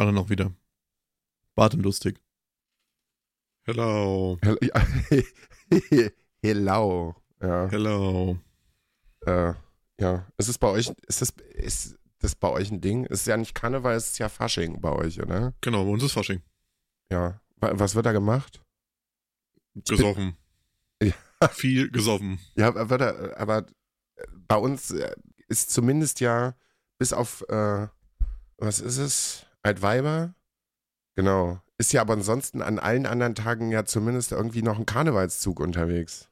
Alle noch wieder. Bart und lustig. Hello. Hello. Ja. Hello. Äh, ja. Ist es bei euch, ist das, ist das bei euch ein Ding? Es ist ja nicht Karneval, es ist ja Fasching bei euch, oder? Genau, bei uns ist Fasching. Ja. Wa- Was wird da gemacht? Gesoffen. Ja. Viel gesoffen. Ja, aber, da, aber bei uns äh, ist zumindest ja bis auf, äh, was ist es? Altweiber? Genau. Ist ja aber ansonsten an allen anderen Tagen ja zumindest irgendwie noch ein Karnevalszug unterwegs.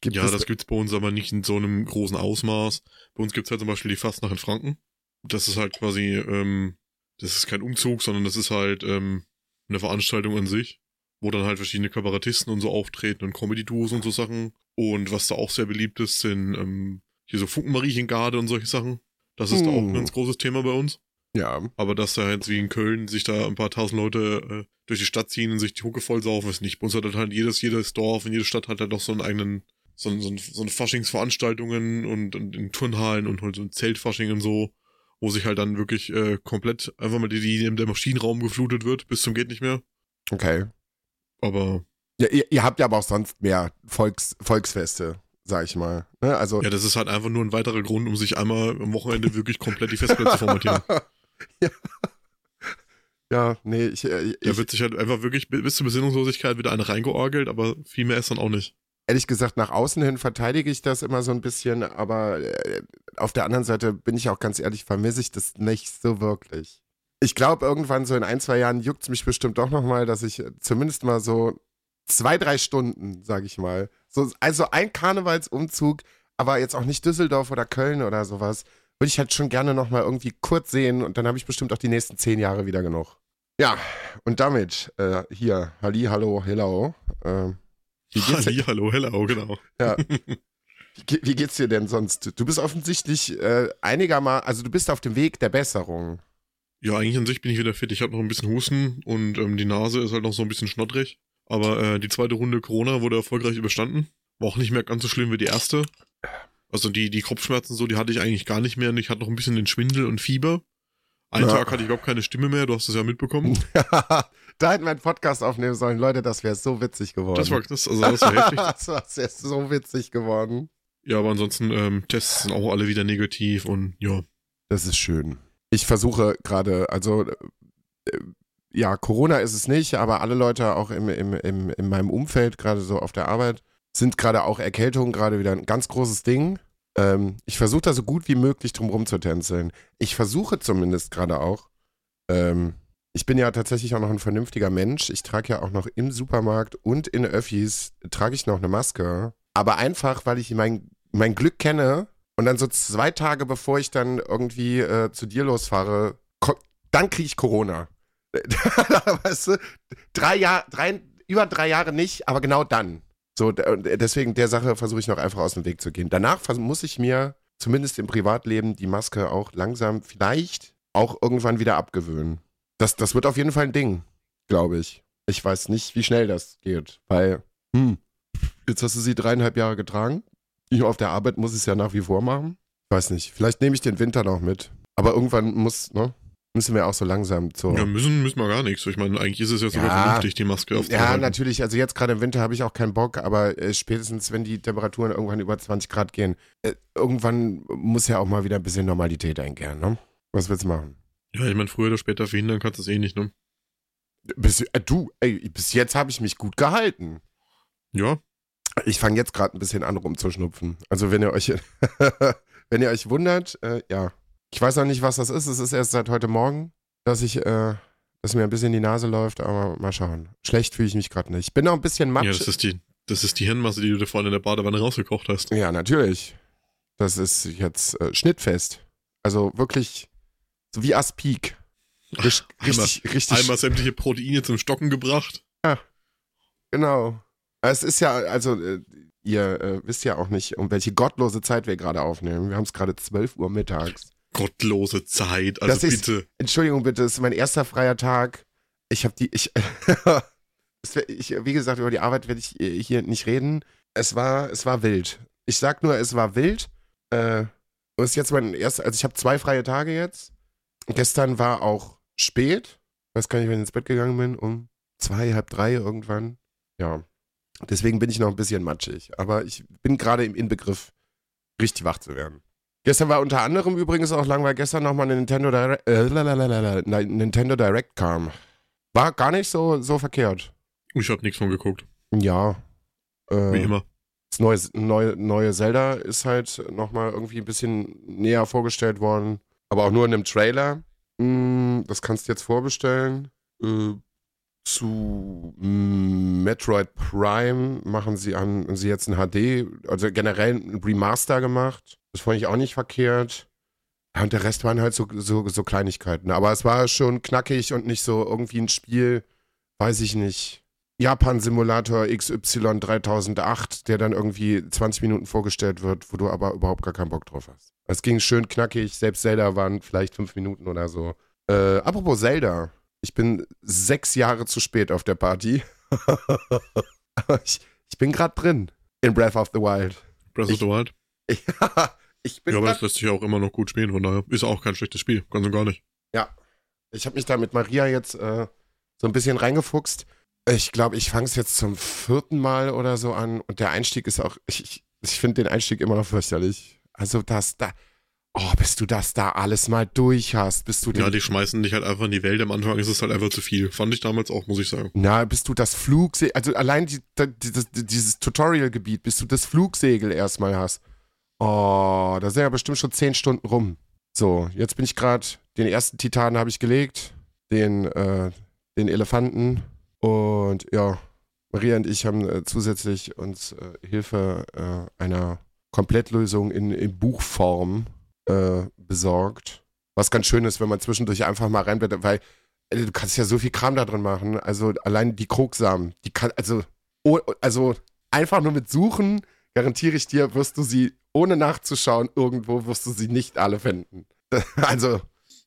Gibt ja, es, das gibt's bei uns aber nicht in so einem großen Ausmaß. Bei uns gibt's halt zum Beispiel die Fastnacht in Franken. Das ist halt quasi, ähm, das ist kein Umzug, sondern das ist halt ähm, eine Veranstaltung an sich, wo dann halt verschiedene Kabarettisten und so auftreten und Comedy-Duos und so Sachen. Und was da auch sehr beliebt ist, sind ähm, hier so Funkenmariechengarde und solche Sachen. Das ist da auch ein Hm. ganz großes Thema bei uns. Ja. Aber dass da jetzt wie in Köln sich da ein paar tausend Leute äh, durch die Stadt ziehen und sich die Hucke voll saufen, ist nicht. Bei uns hat halt jedes, jedes Dorf und jede Stadt hat halt auch so einen eigenen, so, ein- so, ein- so eine Faschingsveranstaltungen und, und in Turnhallen und halt so ein Zeltfasching und so, wo sich halt dann wirklich äh, komplett einfach mal die, die der Maschinenraum geflutet wird, bis zum geht nicht mehr. Okay. Aber Ja, ihr, ihr habt ja aber auch sonst mehr Volks, Volksfeste, sag ich mal. Ne? Also, ja, das ist halt einfach nur ein weiterer Grund, um sich einmal am Wochenende wirklich komplett die Festplatte zu formatieren. ja. ja, nee, ich, äh, Da ich wird sich halt einfach wirklich bis zur Besinnungslosigkeit wieder eine reingeorgelt, aber viel mehr ist dann auch nicht. ehrlich gesagt, nach außen hin verteidige ich das immer so ein bisschen, aber äh, auf der anderen Seite bin ich auch ganz ehrlich, vermisse ich das nicht so wirklich. Ich glaube, irgendwann so in ein, zwei Jahren juckt es mich bestimmt doch nochmal, dass ich zumindest mal so zwei, drei Stunden, sag ich mal, so, also ein Karnevalsumzug, aber jetzt auch nicht Düsseldorf oder Köln oder sowas, würde ich halt schon gerne nochmal irgendwie kurz sehen und dann habe ich bestimmt auch die nächsten zehn Jahre wieder genug. Ja, und damit, äh, hier, Halli, hallo, hello. Äh, wie geht's dir? Halli, hallo, hello, genau. Ja. Wie, wie geht's dir denn sonst? Du bist offensichtlich äh, einigermaßen, also du bist auf dem Weg der Besserung. Ja, eigentlich an sich bin ich wieder fit. Ich habe noch ein bisschen Husten und ähm, die Nase ist halt noch so ein bisschen schnottrig. Aber äh, die zweite Runde Corona wurde erfolgreich überstanden. War auch nicht mehr ganz so schlimm wie die erste. Also die, die Kopfschmerzen so, die hatte ich eigentlich gar nicht mehr. Und ich hatte noch ein bisschen den Schwindel und Fieber. Einen Ja. Tag hatte ich überhaupt keine Stimme mehr. Du hast das ja mitbekommen. da hätten wir einen Podcast aufnehmen sollen. Leute, das wäre so witzig geworden. Das war, das, also das war heftig. das sehr so witzig geworden. Ja, aber ansonsten, ähm, Tests sind auch alle wieder negativ und ja. Das ist schön. Ich versuche gerade, also äh, ja, Corona ist es nicht, aber alle Leute auch im, im, im, in meinem Umfeld, gerade so auf der Arbeit, sind gerade auch Erkältungen gerade wieder ein ganz großes Ding. Ähm, ich versuche da so gut wie möglich drum rum zu tänzeln. Ich versuche zumindest gerade auch, ähm, ich bin ja tatsächlich auch noch ein vernünftiger Mensch. Ich trage ja auch noch im Supermarkt und in Öffis trage ich noch eine Maske. Aber einfach, weil ich mein, mein Glück kenne und dann so zwei Tage bevor ich dann irgendwie äh, zu dir losfahre, dann kriege ich Corona. weißt du, drei Jahre, drei, über drei Jahre nicht, aber genau dann. So, deswegen der Sache versuche ich noch einfach aus dem Weg zu gehen. Danach muss ich mir zumindest im Privatleben die Maske auch langsam vielleicht auch irgendwann wieder abgewöhnen. Das, das wird auf jeden Fall ein Ding, glaube ich. Ich weiß nicht, wie schnell das geht, weil, hm, jetzt hast du sie dreieinhalb Jahre getragen. Ich auf der Arbeit muss ich es ja nach wie vor machen. Ich weiß nicht, vielleicht nehme ich den Winter noch mit. Aber irgendwann muss, ne, müssen wir auch so langsam zur. Ja, müssen, müssen wir gar nichts. Ich meine, eigentlich ist es ja sogar Ja. vernünftig, die Maske Ja, aufzuhalten. natürlich. Also jetzt gerade im Winter habe ich auch keinen Bock, aber äh, spätestens, wenn die Temperaturen irgendwann über 20 Grad gehen, äh, irgendwann muss ja auch mal wieder ein bisschen Normalität einkehren, ne? Was willst du machen? Ja, ich meine, früher oder später verhindern kannst du es eh nicht, ne? Bis, äh, du, ey, bis jetzt habe ich mich gut gehalten. Ja, Ich fange jetzt gerade ein bisschen an rumzuschnupfen. Also wenn ihr euch, wenn ihr euch wundert, äh, ja. Ich weiß noch nicht, was das ist. Es ist erst seit heute Morgen, dass ich, äh, dass mir ein bisschen die Nase läuft, aber mal schauen. Schlecht fühle ich mich gerade nicht. Ich bin noch ein bisschen matsch. ja, das ist die, das ist die Hirnmasse, die du dir vorhin in der Badewanne rausgekocht hast. Ja, natürlich. Das ist jetzt äh, schnittfest. Also wirklich so wie Aspik. Richt, Einmal- richtig, richtig. Einmal sämtliche Proteine zum Stocken gebracht. Genau. Es ist ja, also äh, ihr äh, wisst ja auch nicht, um welche gottlose Zeit wir gerade aufnehmen. Wir haben es gerade 12 Uhr mittags. Gottlose Zeit, also Das ist- bitte. Entschuldigung bitte, es ist mein erster freier Tag. Ich habe die, ich, ich, wie gesagt, über die Arbeit werde ich hier nicht reden. Es war, es war wild. Ich sag nur, es war wild. Äh, und es ist jetzt mein erster, also ich habe zwei freie Tage jetzt. Gestern war auch spät. Weiß gar nicht, wann ich ins Bett gegangen bin. Um zwei, halb drei irgendwann. Ja. Deswegen bin ich noch ein bisschen matschig. Aber ich bin gerade im Inbegriff, richtig wach zu werden. Gestern war unter anderem übrigens auch lang, weil gestern nochmal eine Nintendo Direct, äh, Nintendo Direct kam. War gar nicht so, so verkehrt. Ich habe nichts von geguckt. Ja. Äh, Wie immer. Das neue, neue, neue Zelda ist halt nochmal irgendwie ein bisschen näher vorgestellt worden. Aber auch nur in einem Trailer. Mm, das kannst du jetzt vorbestellen. Äh, zu Metroid Prime machen sie an sie jetzt ein HD, also generell ein Remaster gemacht. Das fand ich auch nicht verkehrt. Ja, und der Rest waren halt so, so, so Kleinigkeiten. Aber es war schon knackig und nicht so irgendwie ein Spiel, weiß ich nicht. Japan-Simulator XY 3008, der dann irgendwie 20 Minuten vorgestellt wird, wo du aber überhaupt gar keinen Bock drauf hast. Es ging schön knackig, selbst Zelda waren vielleicht fünf Minuten oder so. Äh, apropos Zelda, ich bin sechs Jahre zu spät auf der Party. aber ich, ich bin gerade drin in Breath of the Wild. Breath Ich- of the Wild. Ja, ich bin Ja, aber das lässt sich auch immer noch gut spielen, von daher. Ist auch kein schlechtes Spiel, ganz und gar nicht. Ich habe mich da mit Maria jetzt äh, so ein bisschen reingefuchst. Ich glaube, ich fange es jetzt zum vierten Mal oder so an und der Einstieg ist auch, ich, ich, finde den Einstieg immer noch fürchterlich. Also das da, oh, bis du das da alles mal durch hast, bis du Ja, die schmeißen dich halt einfach in die Welt. Am Anfang ist es halt einfach zu viel. Fand ich damals auch, muss ich sagen. na, bis du das Flugsegel, also allein die, da, dieses, dieses Tutorial-Gebiet, bis du das Flugsegel erstmal hast. Oh, da sind ja bestimmt schon zehn Stunden rum. So, jetzt bin ich gerade, den ersten Titan habe ich gelegt, den, äh, den Elefanten und ja, Maria und ich haben äh, zusätzlich uns äh, Hilfe äh, einer Komplettlösung in, in Buchform äh, besorgt. Was ganz schön ist, wenn man zwischendurch einfach mal reinblättert, weil äh, du kannst ja so viel Kram da drin machen. Also allein die Krogsamen, die kann, also, oh, also einfach nur mit Suchen, garantiere ich dir, wirst du sie, ohne nachzuschauen, irgendwo wirst du sie nicht alle finden. Also,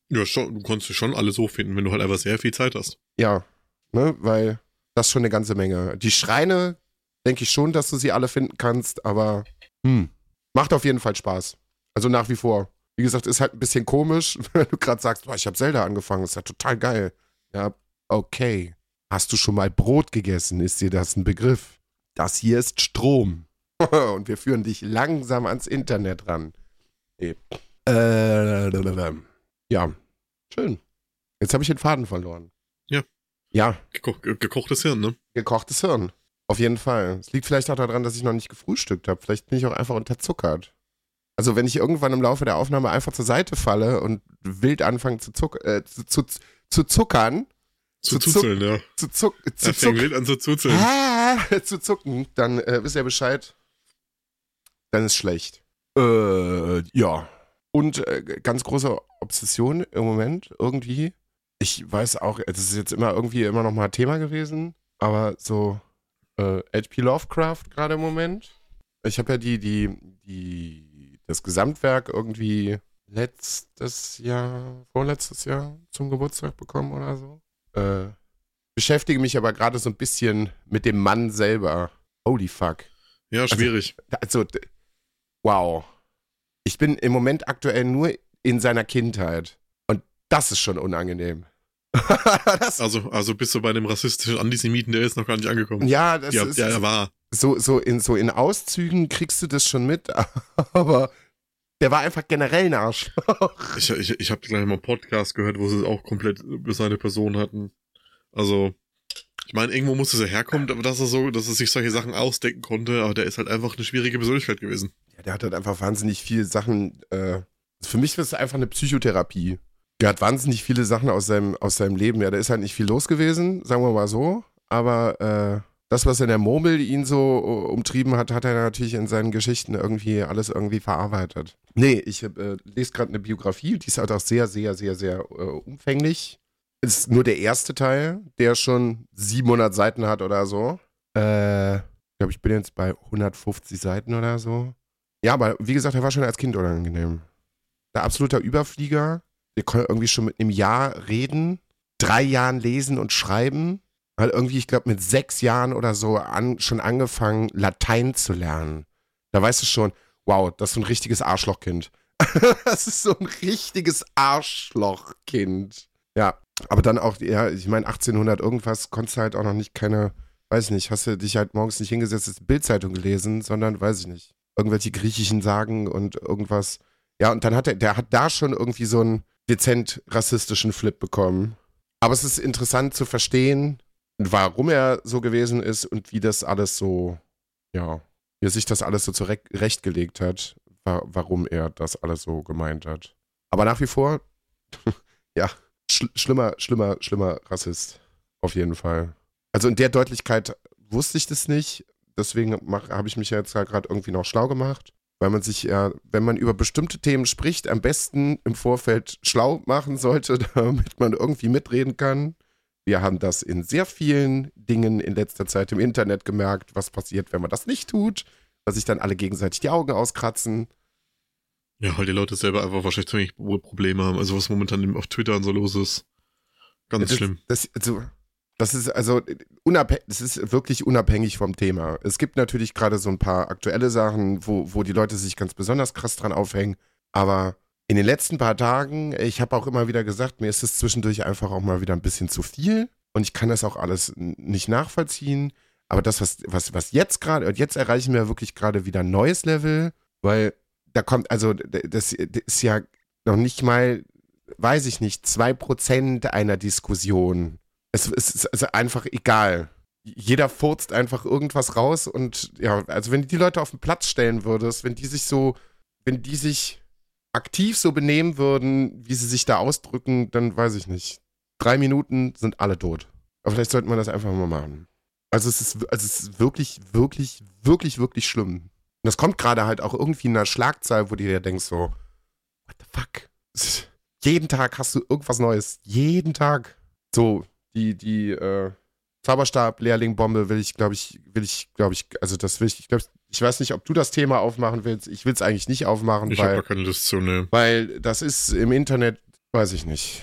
Ja, schon, du konntest sie schon alle so finden, wenn du halt einfach sehr viel Zeit hast. ja, ne, weil das ist schon eine ganze Menge. Die Schreine, denke ich schon, dass du sie alle finden kannst, aber hm, macht auf jeden Fall Spaß. Also nach wie vor. Wie gesagt, ist halt ein bisschen komisch, wenn du gerade sagst, boah, ich habe Zelda angefangen, ist ja total geil. Ja, okay. Hast du schon mal Brot gegessen? Ist dir das ein Begriff? Das hier ist Strom. Und wir führen dich langsam ans Internet ran. Nee. Äh, ja, schön. Jetzt habe ich den Faden verloren. Ja. Ja, Geko ge gekochtes Hirn, ne? gekochtes Hirn. Auf jeden Fall. Es liegt vielleicht auch daran, dass ich noch nicht gefrühstückt habe. Vielleicht bin ich auch einfach unterzuckert. Also wenn ich irgendwann im Laufe der Aufnahme einfach zur Seite falle und wild anfange zu, zuck äh, zu, zu, zu zuckern, Zu Zu zuzeln, ja. zu, zuck, zu, zuck, wild an zu zuzeln. ah, zu zucken, dann äh, wisst ihr Bescheid. Dann ist schlecht. Äh, ja. Und äh, ganz große Obsession im Moment irgendwie. Ich weiß auch, es ist jetzt immer irgendwie immer noch mal Thema gewesen, aber so äh, H.P. Lovecraft gerade im Moment. Ich habe ja die, die, die, das Gesamtwerk irgendwie letztes Jahr, vorletztes Jahr zum Geburtstag bekommen oder so. Äh, beschäftige mich aber gerade so ein bisschen mit dem Mann selber. Holy fuck. Ja, schwierig. Also, d- wow. Ich bin im Moment aktuell nur in seiner Kindheit. Und das ist schon unangenehm. Also, also bist du bei dem rassistischen Antisemiten, der ist noch gar nicht angekommen. ja, das ja, ist ja, er war. so, so, in, so in Auszügen kriegst du das schon mit, aber der war einfach generell ein Arschloch. Ich, ich, ich habe gleich mal einen Podcast gehört, wo sie es auch komplett über seine Person hatten. Also, ich meine, irgendwo musste er herkommen, aber dass er so, dass er sich solche Sachen ausdenken konnte, aber der ist halt einfach eine schwierige Persönlichkeit gewesen. Der hat halt einfach wahnsinnig viele Sachen. Äh, für mich ist es einfach eine Psychotherapie. Der hat wahnsinnig viele Sachen aus seinem, aus seinem Leben. Ja, da ist halt nicht viel los gewesen, sagen wir mal so. Aber äh, das, was in der Murmel ihn so äh, umtrieben hat, hat er natürlich in seinen Geschichten irgendwie alles irgendwie verarbeitet. Nee, ich äh, lese gerade eine Biografie, die ist halt auch sehr, sehr, sehr, sehr äh, umfänglich. Ist nur der erste Teil, der schon 700 Seiten hat oder so. Äh, ich glaube, ich bin jetzt bei 150 Seiten oder so. Ja, aber wie gesagt, er war schon als Kind unangenehm. Der absoluter Überflieger. Der konnte irgendwie schon mit einem Jahr reden, drei Jahren lesen und schreiben. Hat irgendwie, ich glaube, mit sechs Jahren oder so an, schon angefangen, Latein zu lernen. Da weißt du schon, wow, das ist so ein richtiges Arschlochkind. das ist so ein richtiges Arschlochkind. Ja, Aber dann auch, ja, ich meine, 1800 irgendwas konntest du halt auch noch nicht keine, weiß ich nicht, hast du dich halt morgens nicht hingesetzt, hast Bildzeitung gelesen, sondern, weiß ich nicht, irgendwelche griechischen Sagen und irgendwas. Ja, und dann hat er, der hat da schon irgendwie so einen dezent rassistischen Flip bekommen. Aber es ist interessant zu verstehen, warum er so gewesen ist und wie das alles so, ja, wie sich das alles so zurechtgelegt hat, warum er das alles so gemeint hat. Aber nach wie vor, ja, sch schlimmer, schlimmer, schlimmer Rassist. Auf jeden Fall. Also in der Deutlichkeit wusste ich das nicht. Deswegen habe ich mich jetzt gerade irgendwie noch schlau gemacht. Weil man sich ja, wenn man über bestimmte Themen spricht, am besten im Vorfeld schlau machen sollte, damit man irgendwie mitreden kann. Wir haben das in sehr vielen Dingen in letzter Zeit im Internet gemerkt, was passiert, wenn man das nicht tut, dass sich dann alle gegenseitig die Augen auskratzen. Ja, weil die Leute selber einfach wahrscheinlich ziemlich Probleme haben. Also was momentan auf Twitter und so los ist. Ganz das, schlimm. Das, also, das ist also unabhängig, das ist wirklich unabhängig vom Thema. Es gibt natürlich gerade so ein paar aktuelle Sachen, wo, wo die Leute sich ganz besonders krass dran aufhängen. Aber in den letzten paar Tagen, ich habe auch immer wieder gesagt, mir ist es zwischendurch einfach auch mal wieder ein bisschen zu viel. Und ich kann das auch alles nicht nachvollziehen. Aber das, was, was, was jetzt gerade, jetzt erreichen wir wirklich gerade wieder ein neues Level, weil da kommt, also das, das ist ja noch nicht mal, weiß ich nicht, zwei Prozent einer Diskussion. Es, es ist also einfach egal. Jeder furzt einfach irgendwas raus und ja, also wenn du die Leute auf den Platz stellen würdest, wenn die sich so, wenn die sich aktiv so benehmen würden, wie sie sich da ausdrücken, dann weiß ich nicht. Drei Minuten sind alle tot. Aber vielleicht sollte man das einfach mal machen. Also es ist, also es ist wirklich, wirklich, wirklich, wirklich schlimm. Und das kommt gerade halt auch irgendwie in einer Schlagzeile, wo du dir denkst so, what the fuck? Jeden Tag hast du irgendwas Neues. Jeden Tag. So, die, die, äh, Zauberstab-Lehrling-Bombe will ich, glaube ich, will ich, glaube ich, also das will ich, ich glaube, ich weiß nicht, ob du das Thema aufmachen willst. Ich will es eigentlich nicht aufmachen, ich weil. Ich habe keine Lust zu, ne. Weil das ist im Internet, weiß ich nicht.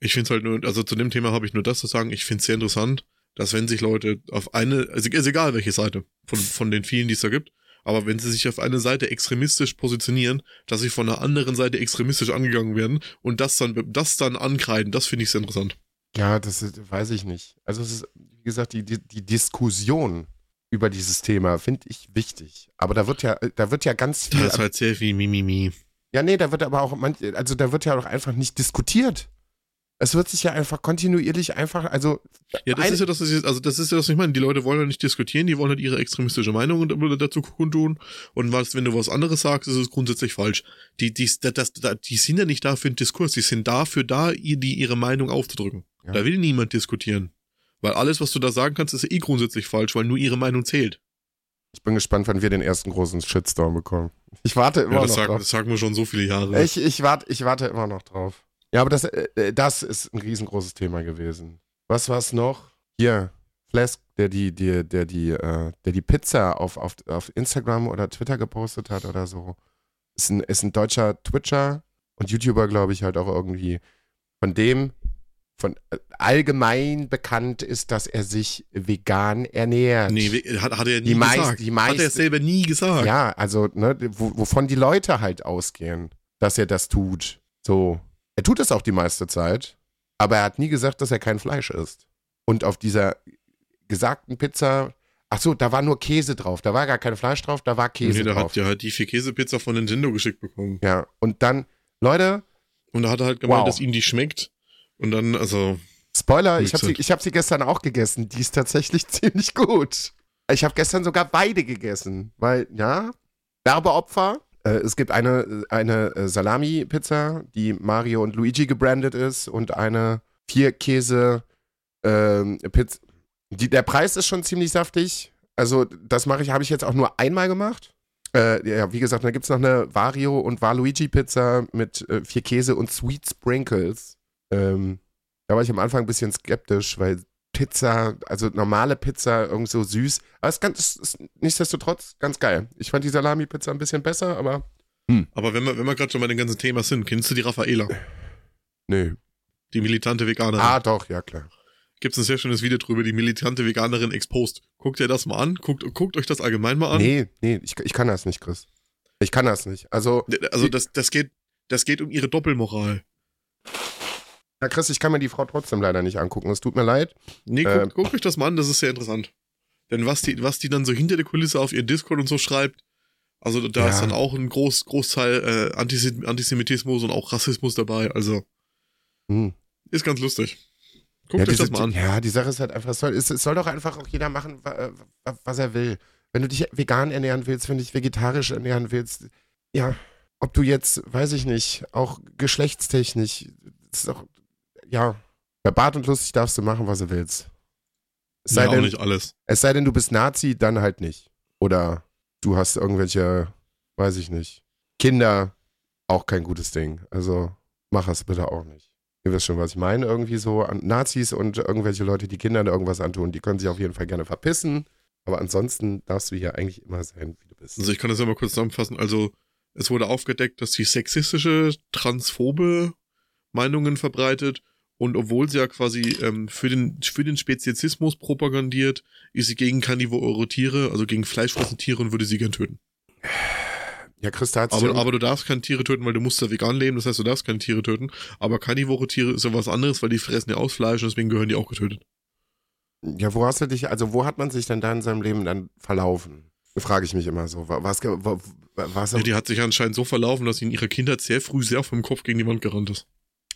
Ich finde es halt nur, also zu dem Thema habe ich nur das zu sagen, ich finde es sehr interessant, dass wenn sich Leute auf eine, also ist egal welche Seite von, von den vielen, die es da gibt, aber wenn sie sich auf eine Seite extremistisch positionieren, dass sie von einer anderen Seite extremistisch angegangen werden und das dann, das dann ankreiden, das finde ich sehr interessant. Ja, das ist, weiß ich nicht. Also es ist, wie gesagt, die, die, die Diskussion über dieses Thema finde ich wichtig. Aber da wird ja, da wird ja ganz viel. Das ist halt sehr viel Mimimi. Ja, nee, da wird aber auch, also da wird ja auch einfach nicht diskutiert. Es wird sich ja einfach kontinuierlich einfach, also. Ja, das ist ja das, ist, also das ist ja das, was ich meine. Die Leute wollen ja nicht diskutieren, die wollen halt ihre extremistische Meinung dazu kundtun. Und was, wenn du was anderes sagst, ist es grundsätzlich falsch. Die, die, das, das, die sind ja nicht da für einen Diskurs, die sind dafür da, die ihre Meinung aufzudrücken. Ja. Da will niemand diskutieren. Weil alles, was du da sagen kannst, ist eh grundsätzlich falsch, weil nur ihre Meinung zählt. Ich bin gespannt, wann wir den ersten großen Shitstorm bekommen. Ich warte immer ja, das noch sag, drauf. Das sagen wir schon so viele Jahre. Ich, ich, warte, ich warte immer noch drauf. Ja, aber das, äh, das ist ein riesengroßes Thema gewesen. Was war es noch? Hier, Flask, der die, die, der die, äh, der die Pizza auf, auf, auf Instagram oder Twitter gepostet hat oder so. Ist ein, ist ein deutscher Twitcher und YouTuber, glaube ich, halt auch irgendwie. Von dem von äh, allgemein bekannt ist, dass er sich vegan ernährt. Nee, hat, hat er nie die gesagt. Meist, die meist, hat er selber nie gesagt. Ja, also, ne, wovon die Leute halt ausgehen, dass er das tut. So. Er tut es auch die meiste Zeit, aber er hat nie gesagt, dass er kein Fleisch isst. Und auf dieser gesagten Pizza, ach so, da war nur Käse drauf. Da war gar kein Fleisch drauf, da war Käse nee, drauf. Nee, da hat ja halt die vier Käsepizza von Nintendo geschickt bekommen. Ja, und dann, Leute. Und da hat er halt gemeint, wow. dass ihm die schmeckt. Und dann, also. Spoiler, ich habe sie, hab sie gestern auch gegessen. Die ist tatsächlich ziemlich gut. Ich habe gestern sogar beide gegessen, weil, ja, Werbeopfer. Äh, es gibt eine, eine äh, Salami-Pizza, die Mario und Luigi gebrandet ist und eine Vier-Käse-Pizza. Ähm, der Preis ist schon ziemlich saftig. Also, das mache ich, habe ich jetzt auch nur einmal gemacht. Äh, ja, wie gesagt, da gibt es noch eine Vario und Waluigi-Pizza mit äh, vier Käse und Sweet Sprinkles. Ähm, da war ich am Anfang ein bisschen skeptisch, weil Pizza, also normale Pizza, irgend so süß. Aber es ist, ganz, ist nichtsdestotrotz ganz geil. Ich fand die Salami-Pizza ein bisschen besser, aber. Hm. Aber wenn wir, wenn wir gerade schon bei den ganzen Themen sind, kennst du die Raffaela? Nö. Die militante Veganerin. Ah, doch, ja, klar. Gibt es ein sehr schönes Video drüber, die militante Veganerin exposed. Guckt ihr das mal an? Guckt, guckt euch das allgemein mal an? Nee, nee, ich, ich kann das nicht, Chris. Ich kann das nicht. Also. Also, das, das, geht, das geht um ihre Doppelmoral. Na Chris, ich kann mir die Frau trotzdem leider nicht angucken. Es tut mir leid. Nee, Äh, guckt guckt euch das mal an, das ist sehr interessant. Denn was die, was die dann so hinter der Kulisse auf ihr Discord und so schreibt, also da Ja. ist dann auch ein Groß, Großteil äh, Antisem Antisemitismus und auch Rassismus dabei. Also Hm. ist ganz lustig. Guckt ja, euch diese, das mal an. ja, die Sache ist halt einfach, es soll, es, soll doch einfach auch jeder machen, wa- was er will. Wenn du dich vegan ernähren willst, wenn du dich vegetarisch ernähren willst, ja, ob du jetzt, weiß ich nicht, auch geschlechtstechnisch, das ist doch, ja, bei Bart und Lustig darfst du machen, was du willst. Es sei, Ja, auch denn, nicht alles. es sei denn, du bist Nazi, dann halt nicht. Oder du hast irgendwelche, weiß ich nicht, Kinder, auch kein gutes Ding. Also mach es bitte auch nicht. Ihr wisst schon, was ich meine. Irgendwie so an Nazis und irgendwelche Leute, die Kindern irgendwas antun, die können sich auf jeden Fall gerne verpissen. Aber ansonsten darfst du hier eigentlich immer sein, wie du bist. Also ich kann das ja mal kurz zusammenfassen. Also es wurde aufgedeckt, dass sie sexistische, transphobe Meinungen verbreitet und obwohl sie ja quasi ähm, für den für den Speziesismus propagandiert, ist sie gegen karnivore Tiere, also gegen fleischfressende Tiere und würde sie gern töten. Ja, Christa hat Aber, aber du darfst keine Tiere töten, weil du musst ja vegan leben, das heißt, du darfst keine Tiere töten. Aber karnivore Tiere ist ja was anderes, weil die fressen ja aus Fleisch und deswegen gehören die auch getötet. Ja, wo hast du dich, also wo hat man sich denn da in seinem Leben dann verlaufen? Frage ich mich immer so. Wa- Was, ge- wa- was, Ja, die hat sich anscheinend so verlaufen, dass sie in ihrer Kindheit sehr früh sehr vom Kopf gegen die Wand gerannt ist.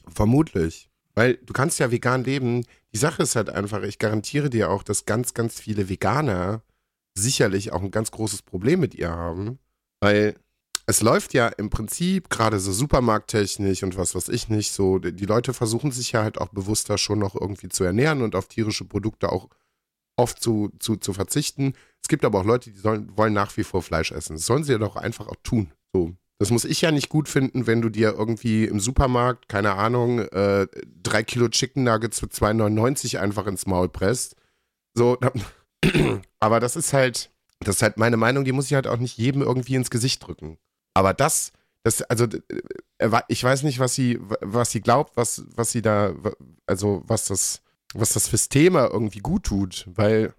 Vermutlich. Weil du kannst ja vegan leben. Die Sache ist halt einfach, ich garantiere dir auch, dass ganz, ganz viele Veganer sicherlich auch ein ganz großes Problem mit ihr haben. Weil es läuft ja im Prinzip gerade so supermarkttechnisch und was weiß ich nicht, so die Leute versuchen sich ja halt auch bewusster schon noch irgendwie zu ernähren und auf tierische Produkte auch oft zu, zu, zu verzichten. Es gibt aber auch Leute, die sollen, wollen nach wie vor Fleisch essen. Das sollen sie ja doch einfach auch tun. So. Das muss ich ja nicht gut finden, wenn du dir irgendwie im Supermarkt, keine Ahnung, äh, drei Kilo Chicken Nuggets für 2,99 einfach ins Maul presst. So, aber das ist halt, das ist halt meine Meinung, die muss ich halt auch nicht jedem irgendwie ins Gesicht drücken. Aber das, das, also, äh, ich weiß nicht, was sie, was sie glaubt, was, was sie da, also, was das, was das fürs Thema irgendwie gut tut, weil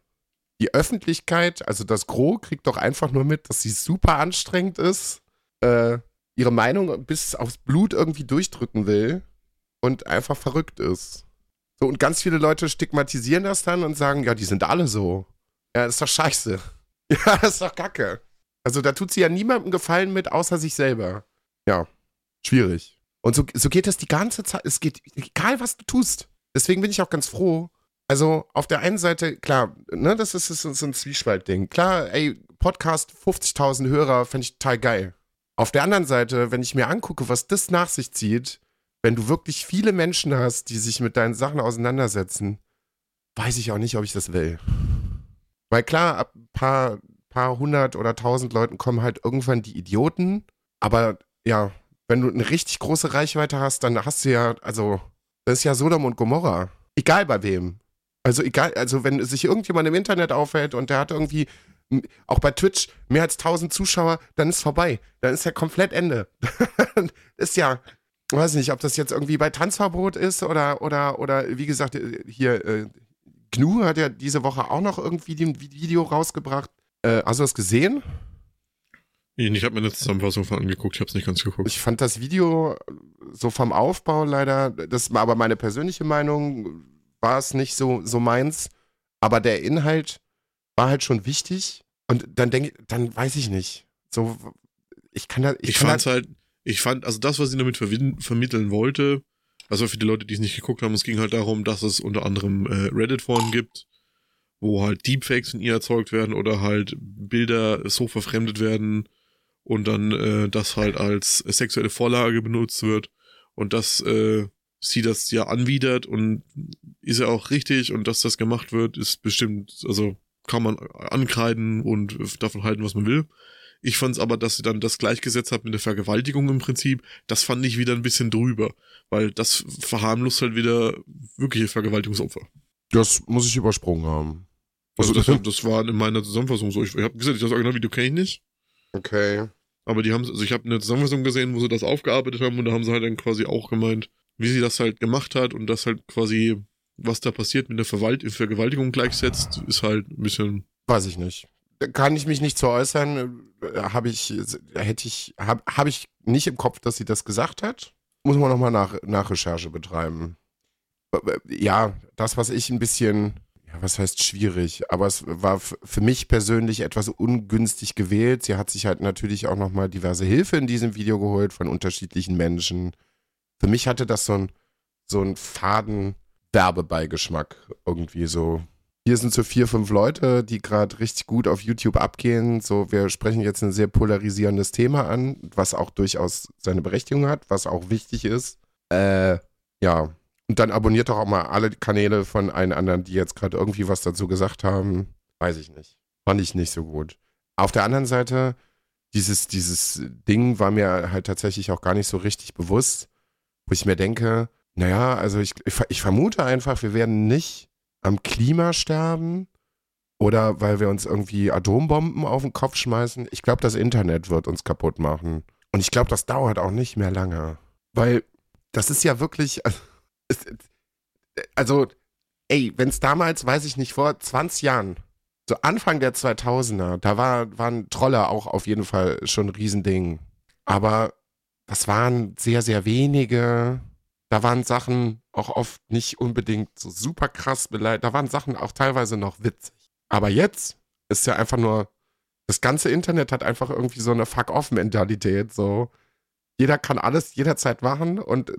die Öffentlichkeit, also das Gros, kriegt doch einfach nur mit, dass sie super anstrengend ist, äh, ihre Meinung bis aufs Blut irgendwie durchdrücken will und einfach verrückt ist. So, und ganz viele Leute stigmatisieren das dann und sagen, ja, die sind alle so. Ja, das ist doch scheiße. Ja, das ist doch Kacke. Also da tut sie ja niemandem Gefallen mit, außer sich selber. Ja, schwierig. Und so, so geht das die ganze Zeit. Es geht, egal was du tust. Deswegen bin ich auch ganz froh. Also auf der einen Seite, klar, ne, das ist, ist so ein Zwiespaltding. Klar, ey, Podcast 50.000 Hörer fände ich total geil. Auf der anderen Seite, wenn ich mir angucke, was das nach sich zieht, wenn du wirklich viele Menschen hast, die sich mit deinen Sachen auseinandersetzen, weiß ich auch nicht, ob ich das will. Weil klar, ab ein paar, paar hundert oder tausend Leuten kommen halt irgendwann die Idioten. Aber ja, wenn du eine richtig große Reichweite hast, dann hast du ja, also, das ist ja Sodom und Gomorra. Egal bei wem. Also egal, also wenn sich irgendjemand im Internet aufhält und der hat irgendwie, auch bei Twitch, mehr als 1000 Zuschauer, dann ist vorbei. Dann ist ja komplett Ende. ist ja, weiß nicht, ob das jetzt irgendwie bei Tanzverbot ist oder, oder, oder wie gesagt, äh, hier, äh, Gnu hat ja diese Woche auch noch irgendwie ein Video rausgebracht. Äh, hast du das gesehen? Ich habe mir eine Zusammenfassung von angeguckt, ich habe es nicht ganz geguckt. Ich fand das Video so vom Aufbau leider, das war aber meine persönliche Meinung, war es nicht so, so meins. Aber der Inhalt war halt schon wichtig. Und dann denke ich, dann weiß ich nicht. So, ich kann da, ich, Ich da, halt, ich fand, also das, was sie damit vermitteln wollte, also für die Leute, die es nicht geguckt haben, es ging halt darum, dass es unter anderem äh, Reddit-Foren gibt, wo halt Deepfakes in ihr erzeugt werden oder halt Bilder so verfremdet werden und dann äh, das halt als sexuelle Vorlage benutzt wird und dass äh, sie das ja anwidert und ist ja auch richtig und dass das gemacht wird, ist bestimmt, also kann man ankreiden und davon halten, was man will. Ich fand's aber, dass sie dann das gleichgesetzt hat mit der Vergewaltigung im Prinzip, das fand ich wieder ein bisschen drüber, weil das verharmlost halt wieder wirkliche Vergewaltigungsopfer. das muss ich übersprungen haben. Also das, das war in meiner Zusammenfassung so. Ich, ich habe gesagt, das Originalvideo kenne ich nicht, Okay. aber die haben, also ich habe eine Zusammenfassung gesehen, wo sie das aufgearbeitet haben und da haben sie halt dann quasi auch gemeint, wie sie das halt gemacht hat und das halt quasi, was da passiert mit der Verwalt Vergewaltigung gleichsetzt, ist halt ein bisschen Weiß ich nicht. Kann ich mich nicht zu äußern. Habe ich, hätte ich, habe hab ich nicht im Kopf, dass sie das gesagt hat. Muss man nochmal nach, Nachrecherche betreiben. ja, das, was ich ein bisschen, ja, was heißt schwierig, aber es war für mich persönlich etwas ungünstig gewählt. Sie hat sich halt natürlich auch nochmal diverse Hilfe in diesem Video geholt von unterschiedlichen Menschen. Für mich hatte das so ein, so ein faden Werbebeigeschmack irgendwie so. Hier sind so vier, fünf Leute, die gerade richtig gut auf YouTube abgehen. So, wir sprechen jetzt ein sehr polarisierendes Thema an, was auch durchaus seine Berechtigung hat, was auch wichtig ist. Äh, ja, und dann abonniert doch auch mal alle Kanäle von allen anderen, die jetzt gerade irgendwie was dazu gesagt haben. Weiß ich nicht. Fand ich nicht so gut. Auf der anderen Seite, dieses, dieses Ding war mir halt tatsächlich auch gar nicht so richtig bewusst, wo ich mir denke, naja, also ich, ich, vermute einfach, wir werden nicht am Klima sterben oder weil wir uns irgendwie Atombomben auf den Kopf schmeißen. Ich glaube, das Internet wird uns kaputt machen. Und ich glaube, das dauert auch nicht mehr lange. Weil das ist ja wirklich, also, ey, wenn es damals, weiß ich nicht, vor 20 Jahren, so Anfang der 2000er, da war, waren Trolle auch auf jeden Fall schon ein Riesending. Aber das waren sehr, sehr wenige. Da waren Sachen auch oft nicht unbedingt so super krass beleidigt. Da waren Sachen auch teilweise noch witzig. Aber jetzt ist ja einfach nur, das ganze Internet hat einfach irgendwie so eine Fuck-off-Mentalität. So, jeder kann alles jederzeit machen und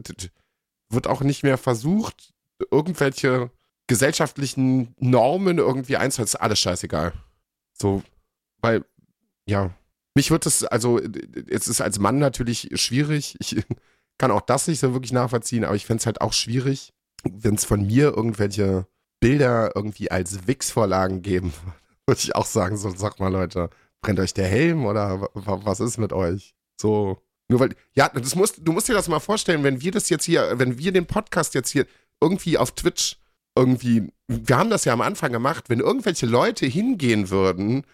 wird auch nicht mehr versucht, irgendwelche gesellschaftlichen Normen irgendwie einzuhalten. Ist alles scheißegal. So, weil, ja, mich wird es, also, es ist als Mann natürlich schwierig. Ich kann auch das nicht so wirklich nachvollziehen, aber ich fände es halt auch schwierig, wenn es von mir irgendwelche Bilder irgendwie als Wix-Vorlagen geben, würde ich auch sagen, so, sag mal, Leute, brennt euch der Helm oder was ist mit euch? So, nur weil, ja, das musst, du musst dir das mal vorstellen, wenn wir das jetzt hier, wenn wir den Podcast jetzt hier irgendwie auf Twitch irgendwie, wir haben das ja am Anfang gemacht, wenn irgendwelche Leute hingehen würden,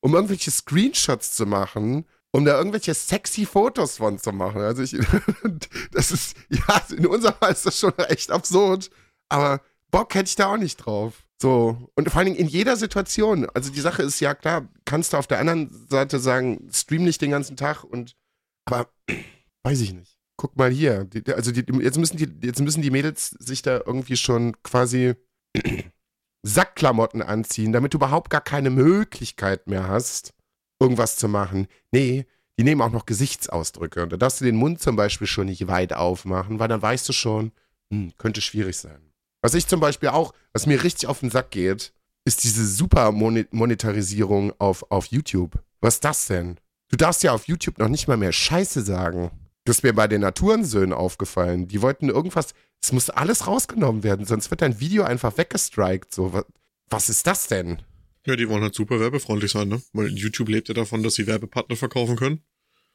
um irgendwelche Screenshots zu machen, um da irgendwelche sexy Fotos von zu machen. Also ich, das ist, ja, in unserem Fall ist das schon echt absurd, aber Bock hätte ich da auch nicht drauf. So, und vor allen Dingen in jeder Situation. Also die Sache ist ja klar, kannst du auf der anderen Seite sagen, stream nicht den ganzen Tag und aber weiß ich nicht. Guck mal hier. Also die, jetzt, müssen die, jetzt müssen die Mädels sich da irgendwie schon quasi Sackklamotten anziehen, damit du überhaupt gar keine Möglichkeit mehr hast, irgendwas zu machen. Nee, die nehmen auch noch Gesichtsausdrücke. Und da darfst du den Mund zum Beispiel schon nicht weit aufmachen, weil dann weißt du schon, hm, könnte schwierig sein. Was ich zum Beispiel auch, was mir richtig auf den Sack geht, ist diese super Monetarisierung auf, auf YouTube. Was ist das denn? Du darfst ja auf YouTube noch nicht mal mehr Scheiße sagen. Das ist mir bei den Naturensöhnen aufgefallen. Die wollten irgendwas, es muss alles rausgenommen werden, sonst wird dein Video einfach weggestrikt. So, was ist das denn? Ja, die wollen halt super werbefreundlich sein, ne? Weil YouTube lebt ja davon, dass sie Werbepartner verkaufen können.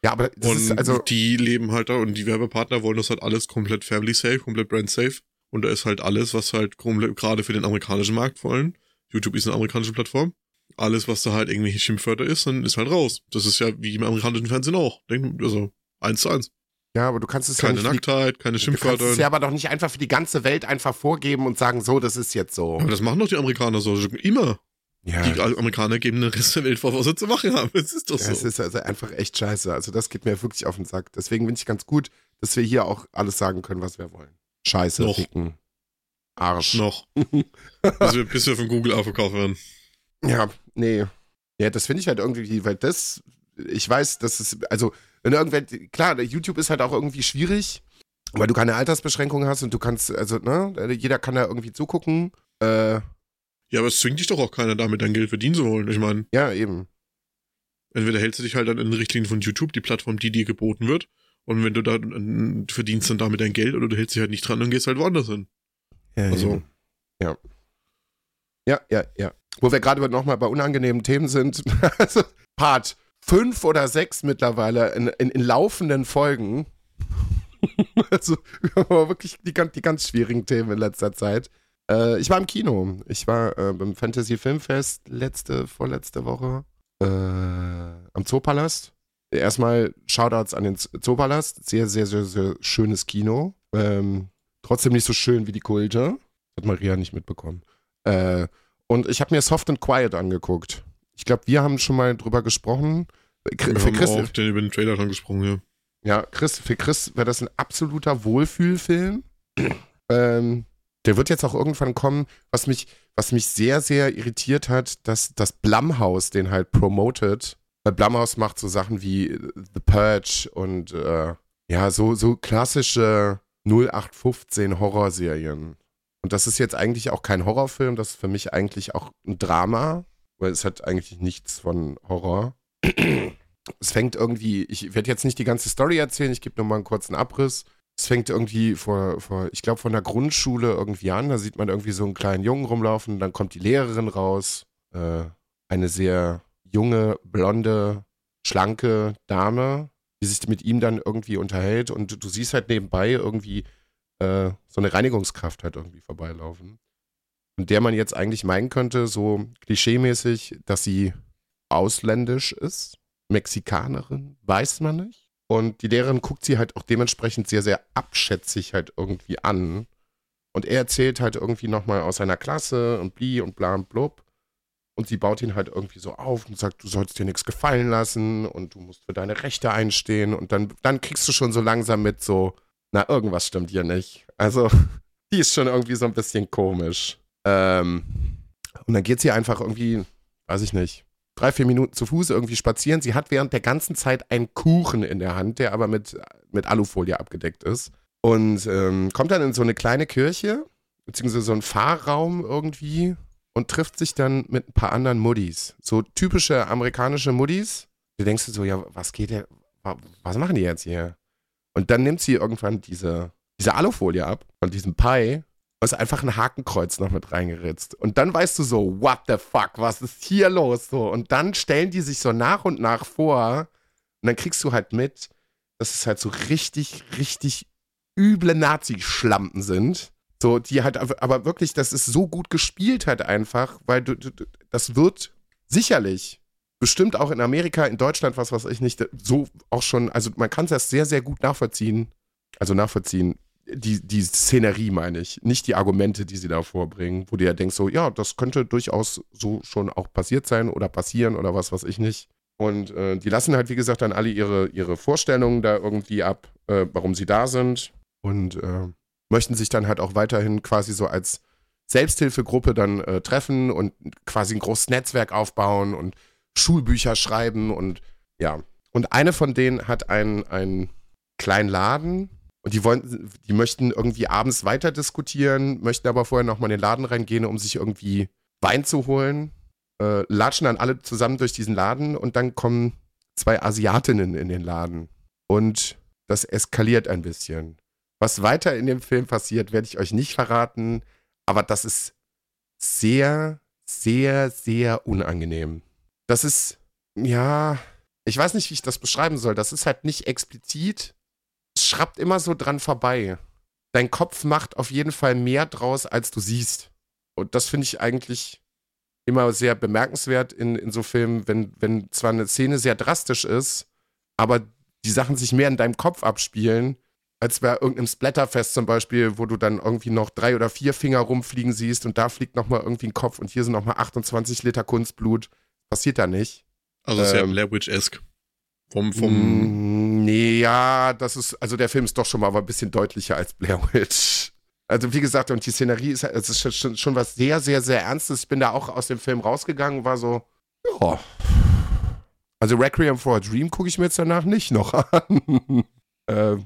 Ja, aber das und ist also die leben halt da und die Werbepartner wollen das halt alles komplett family safe, komplett brand safe. Und da ist halt alles, was halt gerade für den amerikanischen Markt wollen. YouTube ist eine amerikanische Plattform alles, was da halt irgendwelche Schimpfwörter ist, dann ist halt raus. Das ist ja wie im amerikanischen Fernsehen auch. Also eins zu eins. Ja, aber du kannst es keine ja nicht Nacktheit, keine Schimpfwörter. Du kannst es ja aber doch nicht einfach für die ganze Welt einfach vorgeben und sagen, so, das ist jetzt so. Aber das machen doch die Amerikaner so. Immer. Ja. Die Amerikaner geben den Rest der Welt vor, was sie zu machen haben. Es ist doch so. Es ist also einfach echt scheiße. Also das geht mir wirklich auf den Sack. Deswegen finde ich ganz gut, dass wir hier auch alles sagen können, was wir wollen. Scheiße, Noch. Ficken, Arsch. Noch. bis, wir, bis wir von Google aufgekauft werden. Ja, nee. Ja, das finde ich halt irgendwie, weil das, ich weiß, dass es, also, wenn irgendwer, klar, YouTube ist halt auch irgendwie schwierig, weil du keine Altersbeschränkung hast und du kannst, also, ne, jeder kann da irgendwie zugucken. Äh, ja, aber es zwingt dich doch auch keiner damit, dein Geld verdienen zu wollen. Ich meine. Ja, eben. Entweder hältst du dich halt an den Richtlinien von YouTube, die Plattform, die dir geboten wird, und wenn du da du verdienst dann damit dein Geld oder du hältst dich halt nicht dran und gehst halt woanders hin. Ja, also. Eben. Ja. Ja, ja, ja. Wo wir gerade nochmal bei unangenehmen Themen sind. also Part fünf oder sechs mittlerweile in, in, in laufenden Folgen. also wirklich die, die ganz schwierigen Themen in letzter Zeit. Äh, ich war im Kino. Ich war äh, beim Fantasy Filmfest letzte, vorletzte Woche äh, am Zoopalast. Erstmal Shoutouts an den Zoopalast. Sehr, sehr, sehr, sehr schönes Kino. Ähm, trotzdem nicht so schön wie die Kulte. Hat Maria nicht mitbekommen. Äh, und ich habe mir Soft and Quiet angeguckt. Ich glaube, wir haben schon mal drüber gesprochen. Wir für haben Chris, auch den, über den Trailer schon gesprochen, ja. Ja, Chris, für Chris wäre das ein absoluter Wohlfühlfilm. ähm, Der wird jetzt auch irgendwann kommen, was mich, was mich sehr, sehr irritiert hat, dass das Blumhouse den halt promotet. Weil Blumhouse macht so Sachen wie The Purge und äh, ja, so, so klassische 0815 Horrorserien. Und das ist jetzt eigentlich auch kein Horrorfilm, das ist für mich eigentlich auch ein Drama, weil es hat eigentlich nichts von Horror. es fängt irgendwie, ich werde jetzt nicht die ganze Story erzählen, ich gebe nur mal einen kurzen Abriss. Es fängt irgendwie vor, vor ich glaube, von der Grundschule irgendwie an. Da sieht man irgendwie so einen kleinen Jungen rumlaufen. Dann kommt die Lehrerin raus. Äh, eine sehr junge, blonde, schlanke Dame, die sich mit ihm dann irgendwie unterhält. Und du siehst halt nebenbei irgendwie äh, so eine Reinigungskraft halt irgendwie vorbeilaufen. Und der man jetzt eigentlich meinen könnte, so klischeemäßig, dass sie ausländisch ist, Mexikanerin, weiß man nicht. Und die Lehrerin guckt sie halt auch dementsprechend sehr, sehr abschätzig halt irgendwie an. Und er erzählt halt irgendwie nochmal aus seiner Klasse und bli und bla und blub. Und sie baut ihn halt irgendwie so auf und sagt, du sollst dir nichts gefallen lassen und du musst für deine Rechte einstehen. Und dann, dann kriegst du schon so langsam mit so, na, irgendwas stimmt hier nicht. Also, die ist schon irgendwie so ein bisschen komisch. Ähm, und dann geht sie einfach irgendwie, weiß ich nicht, drei, vier Minuten zu Fuß irgendwie spazieren. Sie hat während der ganzen Zeit einen Kuchen in der Hand, der aber mit, mit Alufolie abgedeckt ist. Und ähm, kommt dann in so eine kleine Kirche, beziehungsweise so einen Fahrraum irgendwie und trifft sich dann mit ein paar anderen Muddis. So typische amerikanische Muddis. Du denkst so, ja, was geht der, was machen die jetzt hier? Und dann nimmt sie irgendwann diese, diese Alufolie ab von diesem Pie hast einfach ein Hakenkreuz noch mit reingeritzt. Und dann weißt du so, what the fuck, was ist hier los? So, und dann stellen die sich so nach und nach vor. Und dann kriegst du halt mit, dass es halt so richtig, richtig üble Nazi-Schlampen sind. So, die halt aber wirklich, das ist so gut gespielt halt einfach, weil du, du das wird sicherlich bestimmt auch in Amerika, in Deutschland, was weiß ich nicht, so auch schon, also man kann das sehr, sehr gut nachvollziehen. Also nachvollziehen, die, die Szenerie meine ich, nicht die Argumente, die sie da vorbringen, wo du ja denkst, so, ja, das könnte durchaus so schon auch passiert sein oder passieren oder was weiß ich nicht. Und äh, die lassen halt, wie gesagt, dann alle ihre, ihre Vorstellungen da irgendwie ab, äh, warum sie da sind und äh, möchten sich dann halt auch weiterhin quasi so als Selbsthilfegruppe dann äh, treffen und quasi ein großes Netzwerk aufbauen und Schulbücher schreiben und ja. Und eine von denen hat einen, einen kleinen Laden, und die wollen, die möchten irgendwie abends weiter diskutieren, möchten aber vorher nochmal in den Laden reingehen, um sich irgendwie Wein zu holen. Äh, latschen dann alle zusammen durch diesen Laden und dann kommen zwei Asiatinnen in den Laden. Und das eskaliert ein bisschen. Was weiter in dem Film passiert, werde ich euch nicht verraten, aber das ist sehr, sehr, sehr unangenehm. Das ist, ja, ich weiß nicht, wie ich das beschreiben soll. Das ist halt nicht explizit, schrappt immer so dran vorbei. Dein Kopf macht auf jeden Fall mehr draus, als du siehst. Und das finde ich eigentlich immer sehr bemerkenswert in, in so Filmen, wenn, wenn zwar eine Szene sehr drastisch ist, aber die Sachen sich mehr in deinem Kopf abspielen, als bei irgendeinem Splatterfest zum Beispiel, wo du dann irgendwie noch drei oder vier Finger rumfliegen siehst und da fliegt nochmal irgendwie ein Kopf und hier sind nochmal 28 Liter Kunstblut. Passiert da nicht. Also sehr ähm, Blair Witch-esque. Vom, vom. Ja, das ist, also der Film ist doch schon mal ein bisschen deutlicher als Blair Witch. Also wie gesagt, und die Szenerie ist, es ist schon, schon was sehr, sehr, sehr Ernstes. Ich bin da auch aus dem Film rausgegangen, war so, ja. Also Requiem for a Dream gucke ich mir jetzt danach nicht noch an. äh,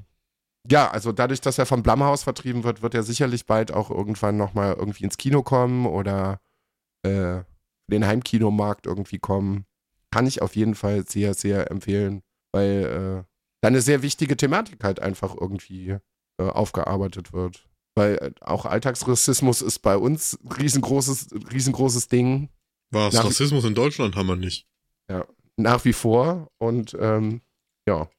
ja, also dadurch, dass er vom Blumhaus vertrieben wird, wird er sicherlich bald auch irgendwann nochmal irgendwie ins Kino kommen oder äh, den Heimkinomarkt irgendwie kommen kann ich auf jeden Fall sehr, sehr empfehlen, weil äh, da eine sehr wichtige Thematik halt einfach irgendwie äh, aufgearbeitet wird. Weil äh, auch Alltagsrassismus ist bei uns ein riesengroßes, riesengroßes Ding. Was? Nach Rassismus in Deutschland haben wir nicht. Ja, nach wie vor. Und ähm, ja.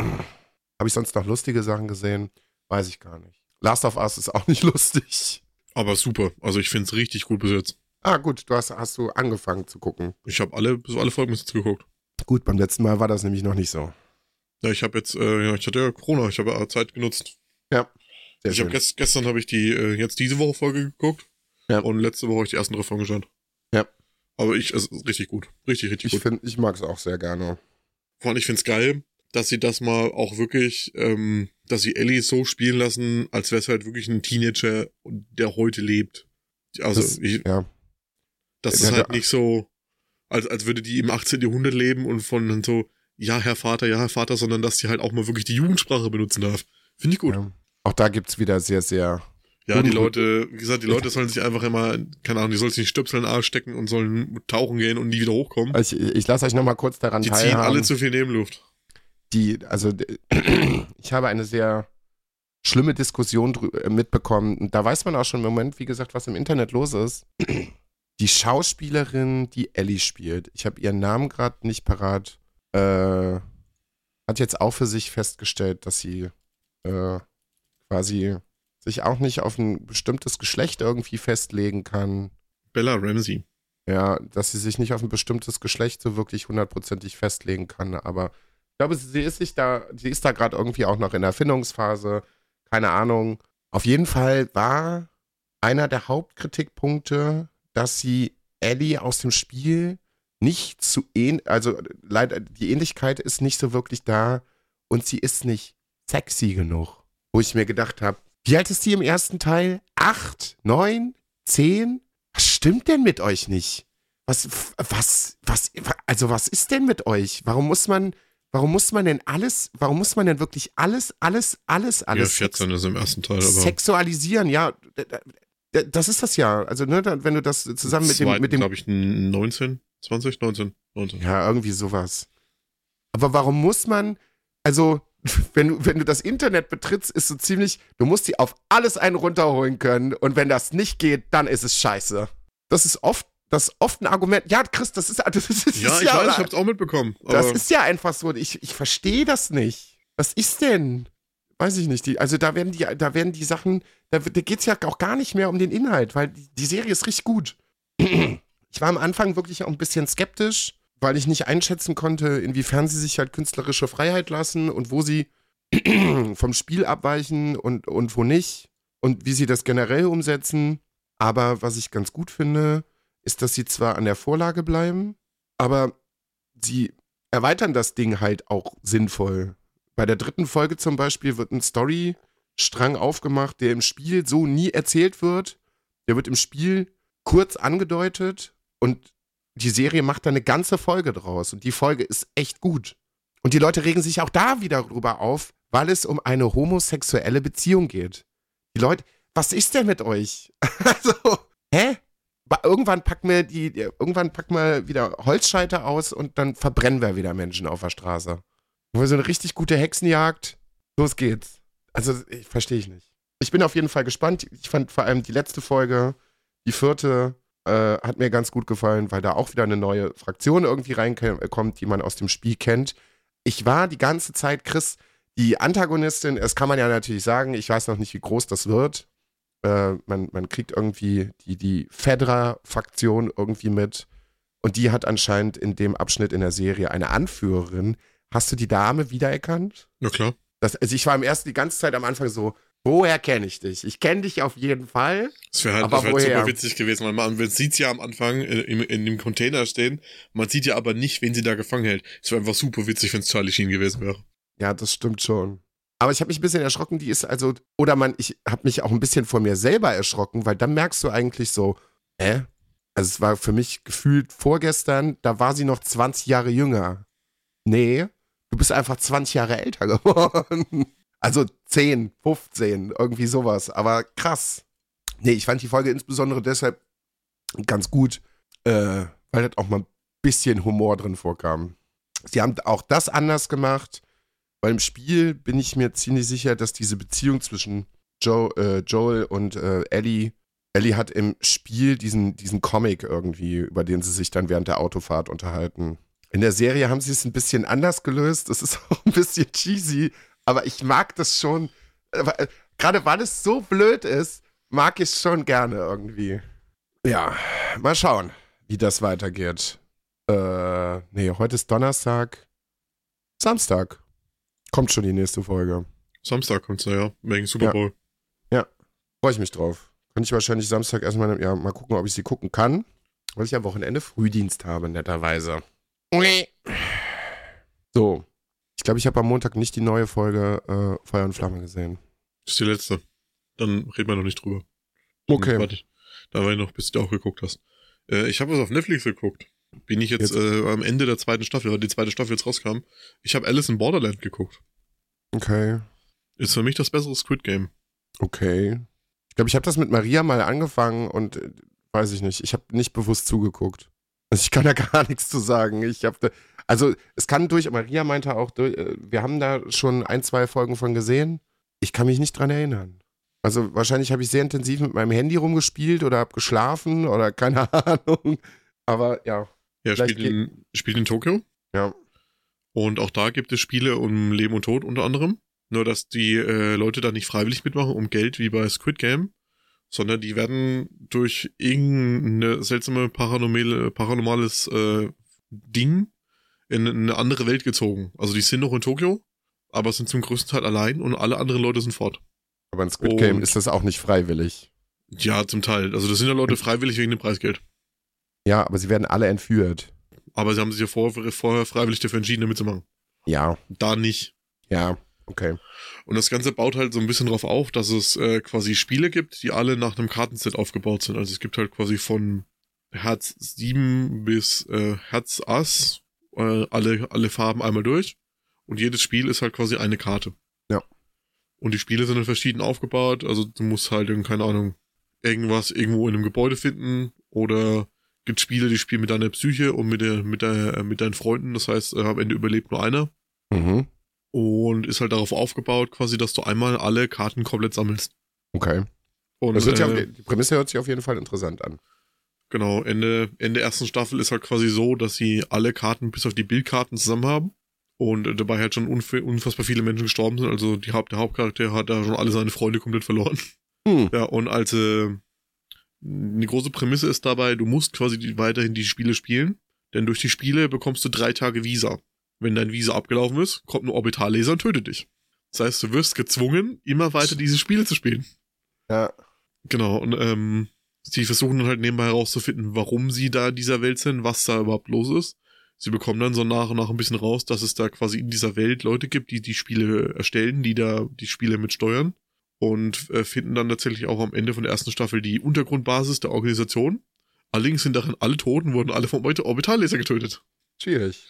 Habe ich sonst noch lustige Sachen gesehen? Weiß ich gar nicht. Last of Us ist auch nicht lustig. Aber super. Also ich finde es richtig gut bis jetzt. Ah, gut, du hast, hast du angefangen zu gucken. Ich habe alle, so alle Folgen bis jetzt geguckt. Gut, beim letzten Mal war das nämlich noch nicht so. Ja, ich habe jetzt, äh, ja, ich hatte ja Corona, ich habe ja Zeit genutzt. Ja. Sehr ich habe gest, gestern habe ich die äh, jetzt diese Woche Folge geguckt. Ja. Und letzte Woche habe ich die ersten drei Folgen geschaut. Ja. Aber ich, es ist richtig gut. Richtig, richtig ich gut. Find, ich mag es auch sehr gerne. Vor allem, ich finde es geil. dass sie das mal auch wirklich, ähm, dass sie Ellie so spielen lassen, als wäre es halt wirklich ein Teenager, der heute lebt. Also, Das- ich, ja. das ist halt nicht so, als, als würde die im 18. Jahrhundert leben und von so, ja, Herr Vater, ja, Herr Vater, sondern dass die halt auch mal wirklich die Jugendsprache benutzen darf. Finde ich gut. Ja, ja. Auch da gibt's wieder sehr, sehr. die Und- Leute, wie gesagt, die Leute sollen sich einfach immer, keine Ahnung, die sollen sich nicht Stöpsel in den Arsch stecken und sollen tauchen gehen und nie wieder hochkommen. Ich, ich lasse euch nochmal kurz daran Die ziehen alle zu viel Nebenluft. die, also ich habe eine sehr schlimme Diskussion äh, mitbekommen. Da weiß man auch schon im Moment, wie gesagt, was im Internet los ist. Die Schauspielerin, die Ellie spielt, ich habe ihren Namen gerade nicht parat, äh, hat jetzt auch für sich festgestellt, dass sie äh, quasi sich auch nicht auf ein bestimmtes Geschlecht irgendwie festlegen kann. Bella Ramsey. Ja, dass sie sich nicht auf ein bestimmtes Geschlecht so wirklich hundertprozentig festlegen kann. Aber ich glaube, sie ist sich da, sie ist da gerade irgendwie auch noch in der Erfindungsphase. Keine Ahnung. Auf jeden Fall war einer der Hauptkritikpunkte, dass sie Ellie aus dem Spiel nicht zu ähn, also leider die Ähnlichkeit ist nicht so wirklich da und sie ist nicht sexy genug. Wo ich mir gedacht habe, wie alt ist die im ersten Teil? Acht, neun, zehn? Was stimmt denn mit euch nicht? Was, was, was, also was ist denn mit euch? Warum muss man, warum muss man denn alles, warum muss man denn wirklich alles, alles, alles, Ja, alles 14 ist im ersten Teil, aber sexualisieren? Ja, das ist das ja. Also, ne, wenn du das zusammen mit dem, mit dem, glaube ich, 19, 20, 19, 19. ja, irgendwie sowas. Aber warum muss man, also, wenn du, wenn du das Internet betrittst, ist so ziemlich, du musst die auf alles einen runterholen können und wenn das nicht geht, dann ist es scheiße. Das ist oft, das ist oft ein Argument. Ja, Chris, das ist, das ist, das Ja, ist ich weiß, ich hab's auch mitbekommen. das ist ja einfach so. Ich, ich verstehe das nicht. Was ist denn? Weiß ich nicht. Die, also da werden die, da werden die Sachen, da, da geht es ja auch gar nicht mehr um den Inhalt, weil die, die Serie ist richtig gut. Ich war am Anfang wirklich auch ein bisschen skeptisch, weil ich nicht einschätzen konnte, inwiefern sie sich halt künstlerische Freiheit lassen und wo sie vom Spiel abweichen und, und wo nicht und wie sie das generell umsetzen. Aber was ich ganz gut finde, ist, dass sie zwar an der Vorlage bleiben, aber sie erweitern das Ding halt auch sinnvoll. Bei der dritten Folge zum Beispiel wird ein Storystrang aufgemacht, der im Spiel so nie erzählt wird. Der wird im Spiel kurz angedeutet und die Serie macht da eine ganze Folge draus. Und die Folge ist echt gut. Und die Leute regen sich auch da wieder drüber auf, weil es um eine homosexuelle Beziehung geht. Die Leute, was ist denn mit euch? also, hä? Irgendwann packen wir die, irgendwann packen wir wieder Holzscheite aus und dann verbrennen wir wieder Menschen auf der Straße. Wo so eine richtig gute Hexenjagd. Los geht's. Also, ich verstehe ich nicht. Ich bin auf jeden Fall gespannt. Ich fand vor allem die letzte Folge, die vierte, äh, hat mir ganz gut gefallen, weil da auch wieder eine neue Fraktion irgendwie reinkommt, die man aus dem Spiel kennt. Ich war die ganze Zeit, Chris, die Antagonistin, das kann man ja natürlich sagen, ich weiß noch nicht, wie groß das wird. Äh, man, man kriegt irgendwie die, die Fedra-Faktion irgendwie mit. Und die hat anscheinend in dem Abschnitt in der Serie eine Anführerin. Hast du die Dame wiedererkannt? Ja, klar. Das, also ich war im ersten die ganze Zeit am Anfang so, woher kenne ich dich? Ich kenne dich auf jeden Fall. Das wäre halt, wär halt super witzig gewesen, weil man, man sieht's ja am Anfang in, in, in dem Container stehen, man sieht ja aber nicht, wen sie da gefangen hält. Es wäre einfach super witzig, wenn es Charlie Sheen gewesen wäre. Ja, das stimmt schon. Aber ich habe mich ein bisschen erschrocken, die ist also, oder man, ich habe mich auch ein bisschen vor mir selber erschrocken, weil dann merkst du eigentlich so, hä? Also es war für mich gefühlt vorgestern, da war sie noch 20 Jahre jünger. Nee, du bist einfach 20 Jahre älter geworden. Also 10, 15, irgendwie sowas. Aber krass. Nee, ich fand die Folge insbesondere deshalb ganz gut, äh, weil halt auch mal ein bisschen Humor drin vorkam. Sie haben auch das anders gemacht. Weil im Spiel bin ich mir ziemlich sicher, dass diese Beziehung zwischen Joe, äh, Joel und äh, Ellie, Ellie hat im Spiel diesen, diesen Comic irgendwie, über den sie sich dann während der Autofahrt unterhalten. In der Serie haben sie es ein bisschen anders gelöst. Das ist auch ein bisschen cheesy, aber ich mag das schon. äh, Gerade weil es so blöd ist, mag ich es schon gerne irgendwie. Ja, mal schauen, wie das weitergeht. Äh, nee, heute ist Donnerstag. Samstag. Kommt schon die nächste Folge. Samstag kommt's da, ja, wegen Super Ja. Bowl. Freue ich mich drauf. Kann ich wahrscheinlich Samstag erstmal ja, mal gucken, ob ich sie gucken kann. Weil ich am Wochenende Frühdienst habe, netterweise. So. Ich glaube, ich habe am Montag nicht die neue Folge äh, Feuer und Flamme gesehen. Das ist die letzte. Dann reden wir noch nicht drüber. Okay. Warte, da war ich noch, bis du auch geguckt hast. Äh, ich habe was auf Netflix geguckt. Bin ich jetzt, Jetzt- Äh, am Ende der zweiten Staffel, weil die zweite Staffel jetzt rauskam. Ich habe Alice in Borderland geguckt. Okay. Ist für mich das bessere Squid Game. Okay. Ich glaube, ich habe das mit Maria mal angefangen und äh, weiß ich nicht. Ich habe nicht bewusst zugeguckt. Also ich kann da gar nichts zu sagen. Ich habe, also es kann durch. Maria meinte auch, äh, wir haben da schon ein, zwei Folgen von gesehen. Ich kann mich nicht dran erinnern. Also wahrscheinlich habe ich sehr intensiv mit meinem Handy rumgespielt oder habe geschlafen oder keine Ahnung. Aber ja, Ja, spielt in, spielt in Tokio. ja. Und auch da gibt es Spiele um Leben und Tod unter anderem. Nur, dass die äh, Leute da nicht freiwillig mitmachen um Geld wie bei Squid Game, sondern die werden durch irgendeine seltsame paranormale, paranormales äh, Ding in eine andere Welt gezogen. Also die sind noch in Tokio, aber sind zum größten Teil allein und alle anderen Leute sind fort. Aber in Squid Game Und- ist das auch nicht freiwillig. Ja, zum Teil. Also das sind ja Leute freiwillig wegen dem Preisgeld. Ja, aber sie werden alle entführt. Aber sie haben sich ja vor, vorher freiwillig dafür entschieden, damit zu machen. Ja, Da nicht. ja, okay. Und das Ganze baut halt so ein bisschen drauf auf, dass es äh, quasi Spiele gibt, die alle nach einem Kartenset aufgebaut sind. Also es gibt halt quasi von Herz 7 bis äh, Herz Ass äh, alle, alle Farben einmal durch. Und jedes Spiel ist halt quasi eine Karte. Ja. Und die Spiele sind dann verschieden aufgebaut. Also du musst halt, in, keine Ahnung, irgendwas irgendwo in einem Gebäude finden oder gibt Spiele, die spielen mit deiner Psyche und mit, der, mit, der, äh, mit deinen Freunden. Das heißt, äh, am Ende überlebt nur einer Mhm. und ist halt darauf aufgebaut, quasi, dass du einmal alle Karten komplett sammelst. Okay. Und Das hört sich äh, die Prämisse hört sich auf jeden Fall interessant an. Genau, Ende, Ende ersten Staffel ist halt quasi so, dass sie alle Karten bis auf die Bildkarten zusammen haben. Und dabei halt schon unf unfassbar viele Menschen gestorben sind. Also die der Hauptcharakter hat da schon alle seine Freunde komplett verloren. Hm. Ja, und als äh, eine große Prämisse ist dabei, du musst quasi die, weiterhin die Spiele spielen, denn durch die Spiele bekommst du drei Tage Visa. Wenn dein Visa abgelaufen ist, kommt ein Orbitalleser und tötet dich. Das heißt, du wirst gezwungen, immer weiter diese Spiele zu spielen. Ja. Genau, und ähm, sie versuchen dann halt nebenbei herauszufinden, warum sie da in dieser Welt sind, was da überhaupt los ist. Sie bekommen dann so nach und nach ein bisschen raus, dass es da quasi in dieser Welt Leute gibt, die die Spiele erstellen, die da die Spiele mit steuern und äh, finden dann tatsächlich auch am Ende von der ersten Staffel die Untergrundbasis der Organisation. Allerdings sind darin alle Toten, wurden alle vom Orbit- Orbitalleser getötet. Schwierig.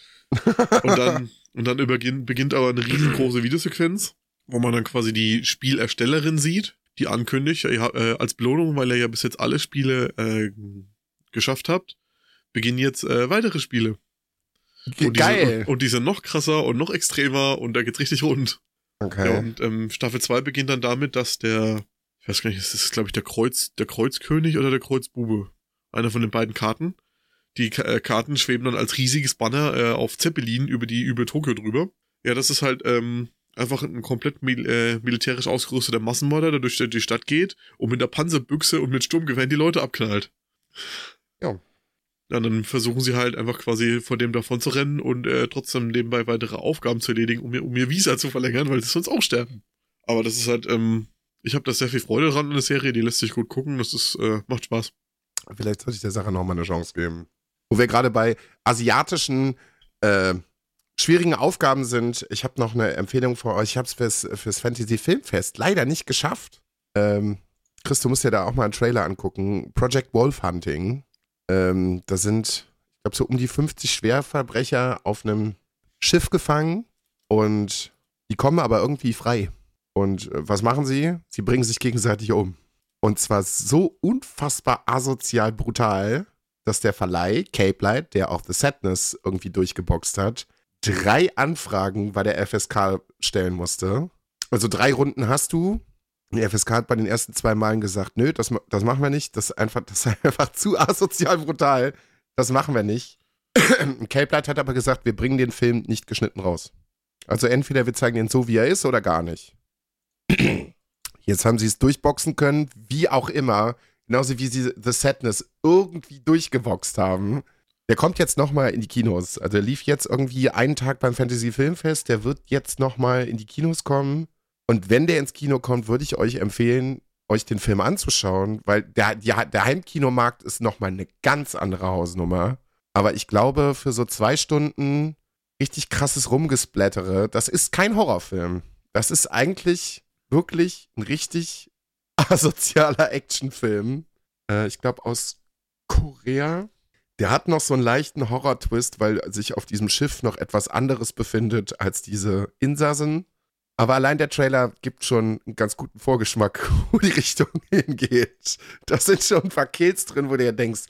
Und dann, und dann beginnt aber eine riesengroße Videosequenz, wo man dann quasi die Spielerstellerin sieht, die ankündigt, ja, äh, als Belohnung, weil ihr ja bis jetzt alle Spiele äh, geschafft habt, beginnen jetzt äh, weitere Spiele. Und die Geil. Sind, und, und die sind noch krasser und noch extremer und da geht's richtig rund. Ja, okay. und ähm, Staffel 2 beginnt dann damit, dass der, ich weiß gar nicht, das ist glaube ich der Kreuz, der Kreuzkönig oder der Kreuzbube. Einer von den beiden Karten. Die äh, Karten schweben dann als riesiges Banner äh, auf Zeppelin über die über Tokio drüber. Ja, das ist halt ähm, einfach ein komplett mil äh, militärisch ausgerüsteter Massenmörder, der durch die- Stadt geht und mit der Panzerbüchse und mit Sturmgewehren die Leute abknallt. Ja. Ja, dann versuchen sie halt einfach quasi vor dem davon zu rennen und äh, trotzdem nebenbei weitere Aufgaben zu erledigen, um ihr, um ihr Visa zu verlängern, weil sie sonst auch sterben. Aber das ist halt, ähm, ich habe da sehr viel Freude dran in der Serie, die lässt sich gut gucken, das ist, äh, macht Spaß. Vielleicht sollte ich der Sache nochmal eine Chance geben. Wo wir gerade bei asiatischen äh, schwierigen Aufgaben sind, ich habe noch eine Empfehlung für euch. Ich habe es fürs, fürs Fantasy Filmfest leider nicht geschafft. Ähm, Chris, du musst dir da auch mal einen Trailer angucken. Project Wolf Hunting. Ähm, da sind, ich glaube, so um die 50 Schwerverbrecher auf einem Schiff gefangen und die kommen aber irgendwie frei. Und äh, was machen sie? Sie bringen sich gegenseitig um. Und zwar so unfassbar asozial brutal, dass der Verleih, Cape Light, der auch The Sadness irgendwie durchgeboxt hat, drei Anfragen bei der FSK stellen musste. Also drei Runden hast du. Die FSK hat bei den ersten zwei Malen gesagt, nö, das, das machen wir nicht. Das ist einfach, das ist einfach zu asozial brutal. Das machen wir nicht. Cape hat aber gesagt, wir bringen den Film nicht geschnitten raus. Also entweder wir zeigen ihn so, wie er ist, oder gar nicht. Jetzt haben sie es durchboxen können, wie auch immer. Genauso wie sie The Sadness irgendwie durchgeboxt haben. Der kommt jetzt nochmal in die Kinos. Also der lief jetzt irgendwie einen Tag beim Fantasy Filmfest. Der wird jetzt nochmal in die Kinos kommen. Und wenn der ins Kino kommt, würde ich euch empfehlen, euch den Film anzuschauen, weil der, die, der Heimkinomarkt ist nochmal eine ganz andere Hausnummer. Aber ich glaube, für so zwei Stunden richtig krasses Rumgesplättere. Das ist kein Horrorfilm. Das ist eigentlich wirklich ein richtig asozialer Actionfilm. Äh, ich glaube aus Korea. Der hat noch so einen leichten Horror-Twist, weil sich auf diesem Schiff noch etwas anderes befindet als diese Insassen. Aber allein der Trailer gibt schon einen ganz guten Vorgeschmack, wo die Richtung hingeht. Da sind schon ein paar Kills drin, wo du dir denkst,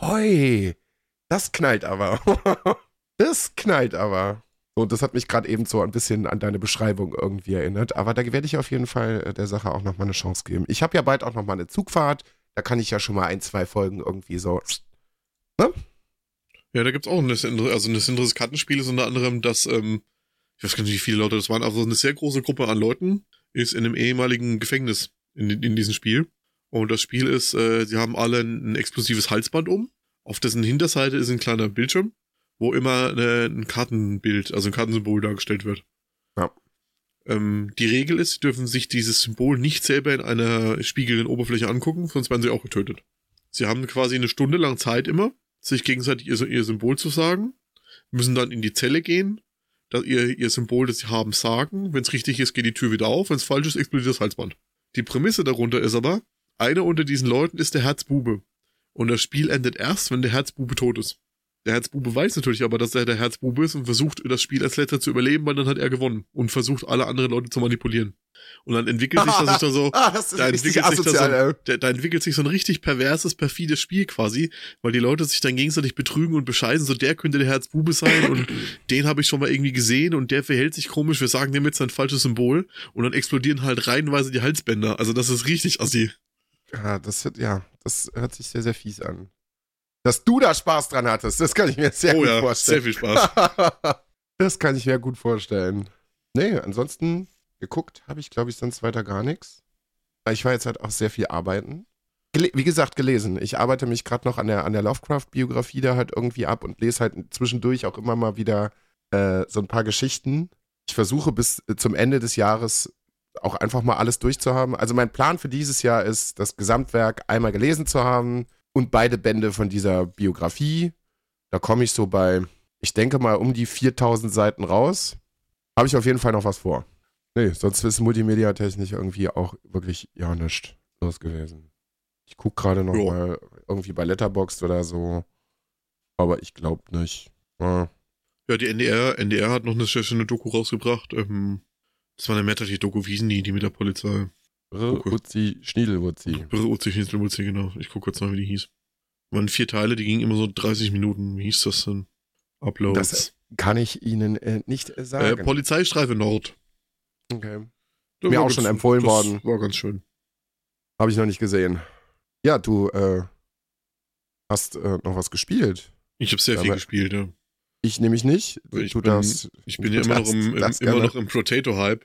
hoi, das knallt aber. das knallt aber. Und das hat mich gerade eben so ein bisschen an deine Beschreibung irgendwie erinnert. Aber da werde ich auf jeden Fall äh, der Sache auch nochmal eine Chance geben. Ich habe ja bald auch nochmal eine Zugfahrt. Da kann ich ja schon mal ein, zwei Folgen irgendwie so. Ne? Ja, da gibt es auch ein also ein interessantes Kartenspiel ist unter anderem, dass, ähm, ich weiß gar nicht, wie viele Leute das waren, aber eine sehr große Gruppe an Leuten ist in einem ehemaligen Gefängnis in, in diesem Spiel. Und das Spiel ist, äh, sie haben alle ein, ein explosives Halsband um. Auf dessen Hinterseite ist ein kleiner Bildschirm wo immer äh, ein Kartenbild, also ein Kartensymbol dargestellt wird. Ja. Ähm, die Regel ist, sie dürfen sich dieses Symbol nicht selber in einer spiegelnden Oberfläche angucken, sonst werden sie auch getötet. Sie haben quasi eine Stunde lang Zeit immer, sich gegenseitig ihr, ihr Symbol zu sagen, müssen dann in die Zelle gehen, dass ihr, ihr Symbol, das sie haben, sagen. Wenn es richtig ist, geht die Tür wieder auf. Wenn es falsch ist, explodiert das Halsband. Die Prämisse darunter ist aber, einer unter diesen Leuten ist der Herzbube. Und das Spiel endet erst, wenn der Herzbube tot ist. Der Herzbube weiß natürlich aber, dass er der Herzbube ist und versucht, das Spiel als letzter zu überleben, weil dann hat er gewonnen und versucht, alle anderen Leute zu manipulieren. Und dann entwickelt sich das dann so, ah, das da, entwickelt sich so da, da entwickelt sich so ein richtig perverses, perfides Spiel quasi, weil die Leute sich dann gegenseitig betrügen und bescheißen, so der könnte der Herzbube sein und den habe ich schon mal irgendwie gesehen und der verhält sich komisch, wir sagen dem jetzt sein falsches Symbol und dann explodieren halt reihenweise die Halsbänder. Also das ist richtig assi. Ja, das hört, ja, das hört sich sehr, sehr fies an. Dass du da Spaß dran hattest, das kann ich mir sehr oh, gut ja, vorstellen. Sehr viel Spaß. das kann ich mir gut vorstellen. Nee, ansonsten geguckt habe ich, glaube ich, sonst weiter gar nichts. Ich war jetzt halt auch sehr viel arbeiten. Gele wie gesagt, gelesen. Ich arbeite mich gerade noch an der, an der Lovecraft-Biografie da halt irgendwie ab und lese halt zwischendurch auch immer mal wieder äh, so ein paar Geschichten. Ich versuche bis zum Ende des Jahres auch einfach mal alles durchzuhaben. Also mein Plan für dieses Jahr ist, das Gesamtwerk einmal gelesen zu haben, und beide Bände von dieser Biografie. Da komme ich so bei, ich denke mal, um die 4000 Seiten raus. Habe ich auf jeden Fall noch was vor. Nee, sonst ist multimedia-technisch irgendwie auch wirklich ja nichts los gewesen. Ich gucke gerade noch jo. mal irgendwie bei Letterboxd oder so. Aber ich glaube nicht. Ja. ja, die NDR, NDR hat noch eine sehr schöne Doku rausgebracht. Ähm, das war eine mehrteilige Doku, wie die, die mit der Polizei? Uzi Schniedelwurzi. Uzi Schniedelwurzi, genau. Ich gucke kurz mal, wie die hieß. Waren vier Teile, die gingen immer so 30 Minuten. Wie hieß das denn? Uploads. Das kann ich Ihnen äh, nicht äh, sagen. Äh, Polizeistreife Nord. Okay. Das Mir auch schon empfohlen worden. War ganz schön. Habe ich noch nicht gesehen. Ja, du äh, hast äh, noch was gespielt. Ich habe sehr Aber viel gespielt, ja. Ich nämlich nicht. Ich du bin, das, ich bin ja immer, noch im, im immer noch im Potato-Hype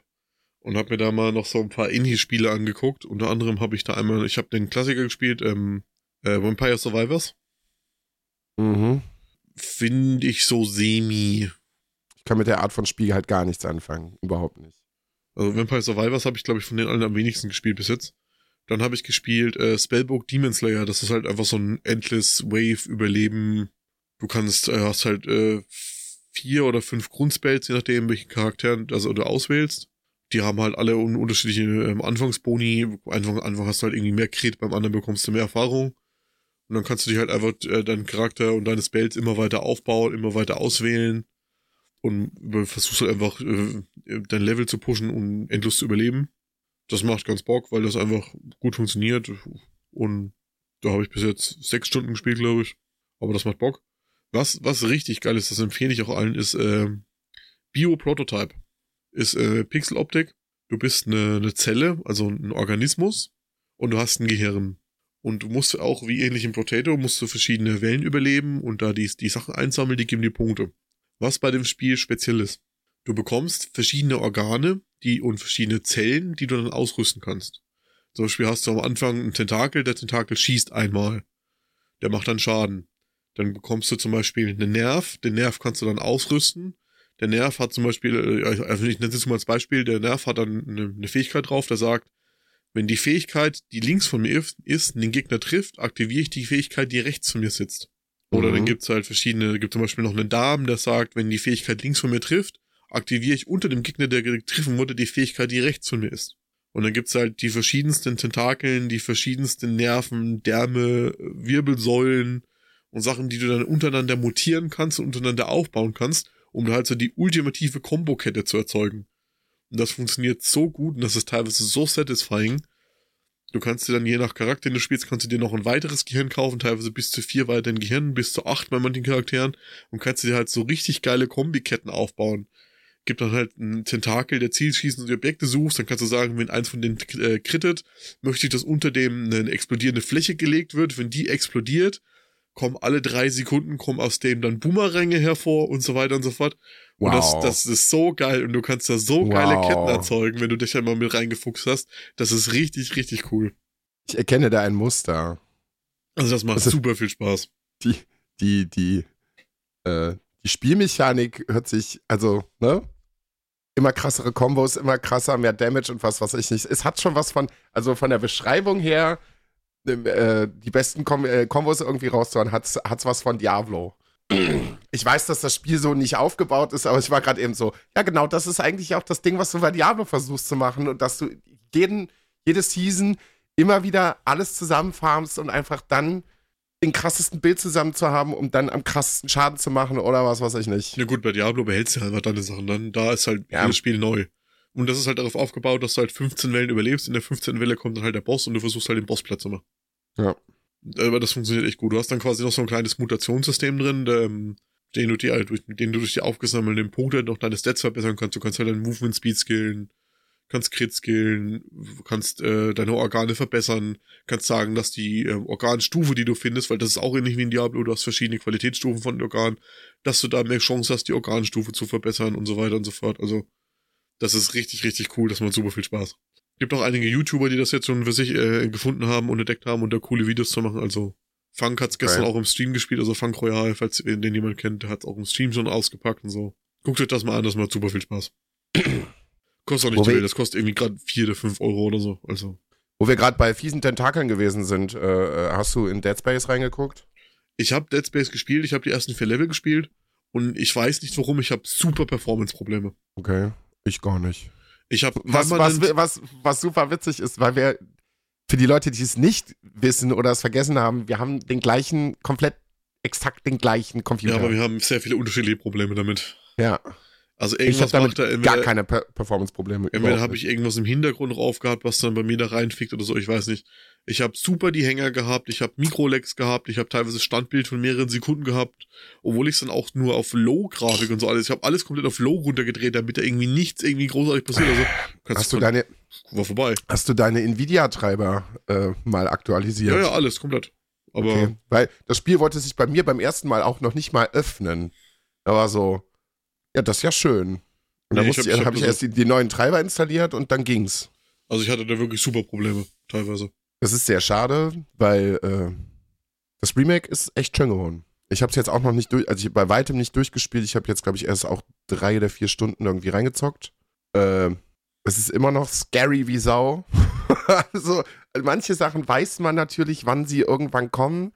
und habe mir da mal noch so ein paar Indie-Spiele angeguckt. Unter anderem habe ich da einmal, ich habe den Klassiker gespielt, ähm, äh, Vampire Survivors. Mhm. Finde ich so semi. Ich kann mit der Art von Spiel halt gar nichts anfangen. Überhaupt nicht. Also Vampire Survivors habe ich, glaube ich, von den allen am wenigsten gespielt bis jetzt. Dann habe ich gespielt äh, Spellbook Demon Slayer. Das ist halt einfach so ein Endless Wave Überleben. Du kannst, äh, hast halt äh, vier oder fünf Grundspells, je nachdem, welchen Charakter also, du auswählst die haben halt alle un unterschiedliche ähm, Anfangsboni. Einfach, einfach hast du halt irgendwie mehr Kret, beim anderen bekommst du mehr Erfahrung. Und dann kannst du dich halt einfach äh, deinen Charakter und deine Spells immer weiter aufbauen, immer weiter auswählen. Und versuchst halt einfach äh, dein Level zu pushen und endlos zu überleben. Das macht ganz Bock, weil das einfach gut funktioniert. Und da habe ich bis jetzt sechs Stunden gespielt, glaube ich. Aber das macht Bock. Was, was richtig geil ist, das empfehle ich auch allen, ist äh, Bio-Prototype ist äh, Pixeloptik. Du bist eine, eine Zelle, also ein Organismus und du hast ein Gehirn. Und du musst auch, wie ähnlich im Potato, musst du verschiedene Wellen überleben und da die, die Sachen einsammeln, die geben dir Punkte. Was bei dem Spiel speziell ist. Du bekommst verschiedene Organe die, und verschiedene Zellen, die du dann ausrüsten kannst. Zum Beispiel hast du am Anfang einen Tentakel, der Tentakel schießt einmal. Der macht dann Schaden. Dann bekommst du zum Beispiel einen Nerv, den Nerv kannst du dann ausrüsten der Nerv hat zum Beispiel, äh, also ich nenne es jetzt mal als Beispiel, der Nerv hat dann eine, eine Fähigkeit drauf, der sagt, wenn die Fähigkeit, die links von mir ist, den Gegner trifft, aktiviere ich die Fähigkeit, die rechts von mir sitzt. Oder Mhm. dann gibt's halt verschiedene, gibt zum Beispiel noch einen Darm, der sagt, wenn die Fähigkeit links von mir trifft, aktiviere ich unter dem Gegner, der getroffen wurde, die Fähigkeit, die rechts von mir ist. Und dann gibt's halt die verschiedensten Tentakeln, die verschiedensten Nerven, Därme, Wirbelsäulen und Sachen, die du dann untereinander mutieren kannst und untereinander aufbauen kannst, um halt so die ultimative Kombokette zu erzeugen. Und das funktioniert so gut und das ist teilweise so satisfying. Du kannst dir dann je nach Charakter, den du spielst, kannst du dir noch ein weiteres Gehirn kaufen, teilweise bis zu vier weiteren Gehirnen, bis zu acht bei manchen Charakteren und kannst dir halt so richtig geile Kombiketten aufbauen. Gibt dann halt einen Tentakel, der Zielschießen und die Objekte suchst, dann kannst du sagen, wenn eins von denen äh, krittet, möchte ich, dass unter dem eine explodierende Fläche gelegt wird. Wenn die explodiert, kommen alle drei Sekunden, kommen aus dem dann Boomeränge hervor und so weiter und so fort. Und das, Wow. das ist so geil und du kannst da so geile Wow. Ketten erzeugen, wenn du dich einmal mit reingefuchst hast. Das ist richtig, richtig cool. Ich erkenne da ein Muster. Also das macht Also- super viel Spaß. Die, die, die, äh, die Spielmechanik hört sich, also, ne? Immer krassere Kombos, immer krasser, mehr Damage und was weiß ich nicht. Es hat schon was von, also von der Beschreibung her, äh, die besten Kom äh, Kombos irgendwie rauszuhauen, hat's, hat's was von Diablo. Ich weiß, dass das Spiel so nicht aufgebaut ist, aber ich war gerade eben so, ja genau, das ist eigentlich auch das Ding, was du bei Diablo versuchst zu machen und dass du jeden, jede Season immer wieder alles zusammenfarmst und einfach dann den krassesten Bild zusammen zu haben, um dann am krassesten Schaden zu machen oder was weiß ich nicht. Na gut, bei Diablo behältst du halt deine Sachen. Dann, da ist halt Ja. jedes Spiel neu. Und das ist halt darauf aufgebaut, dass du halt 15 Wellen überlebst. In der 15. Welle kommt dann halt der Boss und du versuchst halt den Boss platt zu machen. Ja. Aber das funktioniert echt gut. Du hast dann quasi noch so ein kleines Mutationssystem drin, ähm, den du dir halt durch, dem du durch die aufgesammelten Punkte noch deine Stats verbessern kannst. Du kannst halt deinen Movement Speed skillen, kannst Crit skillen, kannst äh, deine Organe verbessern, kannst sagen, dass die äh, Organstufe, die du findest, weil das ist auch ähnlich wie in Diablo, du hast verschiedene Qualitätsstufen von den Organen, dass du da mehr Chance hast, die Organstufe zu verbessern und so weiter und so fort. Also, das ist richtig, richtig cool, das macht super viel Spaß. Gibt auch einige YouTuber, die das jetzt schon für sich äh, gefunden haben und entdeckt haben und da coole Videos zu machen. Also, Funk hat's gestern Geil. auch im Stream gespielt, also Funk Royal, falls ihr den jemand kennt, der hat's auch im Stream schon ausgepackt und so. Guckt euch das mal an, das macht super viel Spaß. Kostet auch nicht viel, das kostet irgendwie gerade vier oder fünf Euro oder so. Also, Wo wir gerade bei fiesen Tentakeln gewesen sind, äh, äh, hast du in Dead Space reingeguckt? ich habe Dead Space gespielt, ich habe die ersten vier Level gespielt und ich weiß nicht warum, ich habe super Performance-Probleme. Okay, ich gar nicht. Ich habe Was, was, was, was super witzig ist, weil wir, für die Leute, die es nicht wissen oder es vergessen haben, wir haben den gleichen, komplett exakt den gleichen ja, Computer. aber wir haben sehr viele unterschiedliche Probleme damit. Ja, Also ich habe irgendwas damit macht er gar entweder, keine per Performance-Probleme. entweder habe ich irgendwas im Hintergrund drauf gehabt, was dann bei mir da reinfickt oder so, ich weiß nicht. Ich habe super die Hänger gehabt, ich habe Mikrolex gehabt, ich habe teilweise Standbild von mehreren Sekunden gehabt, obwohl ich es dann auch nur auf Low-Grafik und so alles, ich habe alles komplett auf Low runtergedreht, damit da irgendwie nichts irgendwie großartig passiert. Also, Hast du deine, war vorbei. hast du deine Nvidia-Treiber äh, mal aktualisiert? Ja, ja, alles komplett. Aber Okay. Weil das Spiel wollte sich bei mir beim ersten Mal auch noch nicht mal öffnen. Da war so, ja, das ist ja schön. Und dann Nee, ich musste hab- ich, ich hab habe ich erst die, die neuen Treiber installiert und dann ging's. Also ich hatte da wirklich super Probleme, teilweise. Das ist sehr schade, weil äh, das Remake ist echt schön geworden. Ich habe es jetzt auch noch nicht durch, also ich bei weitem nicht durchgespielt. Ich habe jetzt, glaube ich, erst auch drei oder vier Stunden irgendwie reingezockt. Äh, es ist immer noch scary wie Sau. also manche Sachen weiß man natürlich, wann sie irgendwann kommen.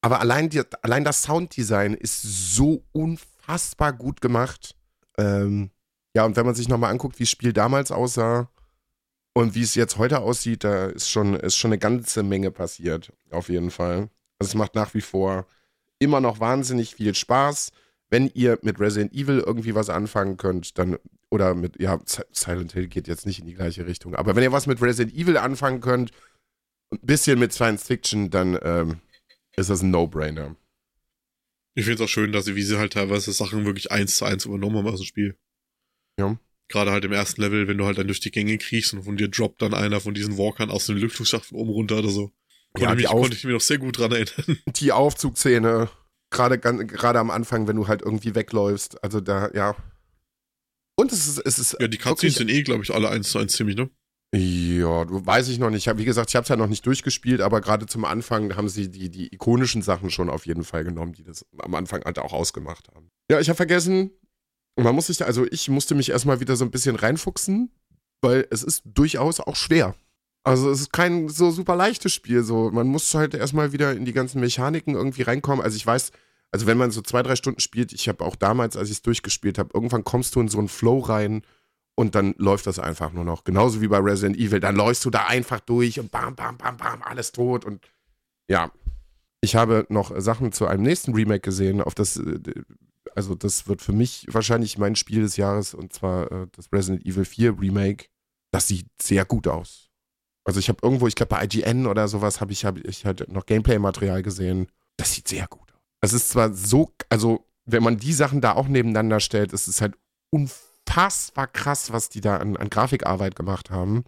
Aber allein, die, allein das Sounddesign ist so unfassbar gut gemacht. Ähm, ja, und wenn man sich nochmal anguckt, wie das Spiel damals aussah und wie es jetzt heute aussieht, da ist schon, ist schon eine ganze Menge passiert. Auf jeden Fall. Also es macht nach wie vor immer noch wahnsinnig viel Spaß. Wenn ihr mit Resident Evil irgendwie was anfangen könnt, dann, oder mit, ja, Si- Silent Hill geht jetzt nicht in die gleiche Richtung, aber wenn ihr was mit Resident Evil anfangen könnt, ein bisschen mit Science Fiction, dann ähm, ist das ein No-Brainer. Ich finde es auch schön, dass sie, wie sie halt teilweise Sachen wirklich eins zu eins übernommen haben aus dem Spiel. Ja. Gerade halt im ersten Level, wenn du halt dann durch die Gänge kriegst und von dir droppt dann einer von diesen Walkern aus dem Lüftungsschacht oben runter oder so. Konnte, Ja, mich, konnte ich mir noch sehr gut dran erinnern. Die Aufzugszene, gerade gerade am Anfang, wenn du halt irgendwie wegläufst, also da, ja. Und es ist, es ist Ja, die Cutscenes sind eh, glaube ich, alle eins zu eins ziemlich, ne? Ja, weiß ich noch nicht. Wie gesagt, ich habe es ja noch nicht durchgespielt, aber gerade zum Anfang haben sie die, die ikonischen Sachen schon auf jeden Fall genommen, die das am Anfang halt auch ausgemacht haben. Ja, ich habe vergessen, man muss sich, also ich musste mich erstmal wieder so ein bisschen reinfuchsen, weil es ist durchaus auch schwer. Also es ist kein so super leichtes Spiel. So, man muss halt erstmal wieder in die ganzen Mechaniken irgendwie reinkommen. Also ich weiß, Also wenn man so zwei, drei Stunden spielt, ich habe auch damals, als ich es durchgespielt habe, irgendwann kommst du in so einen Flow rein und dann läuft das einfach nur noch. Genauso wie bei Resident Evil. Dann läufst du da einfach durch und bam, bam, bam, bam, alles tot und ja. Ich habe noch Sachen zu einem nächsten Remake gesehen, auf das, äh, also das wird für mich wahrscheinlich mein Spiel des Jahres und zwar äh, das Resident Evil 4 Remake. Das sieht sehr gut aus. Also ich habe irgendwo, ich glaube bei IGN oder sowas, habe ich, hab ich halt noch Gameplay-Material gesehen. Das sieht sehr gut aus. Es ist zwar so, also wenn man die Sachen da auch nebeneinander stellt, ist es halt unfassbar krass, was die da an, an Grafikarbeit gemacht haben.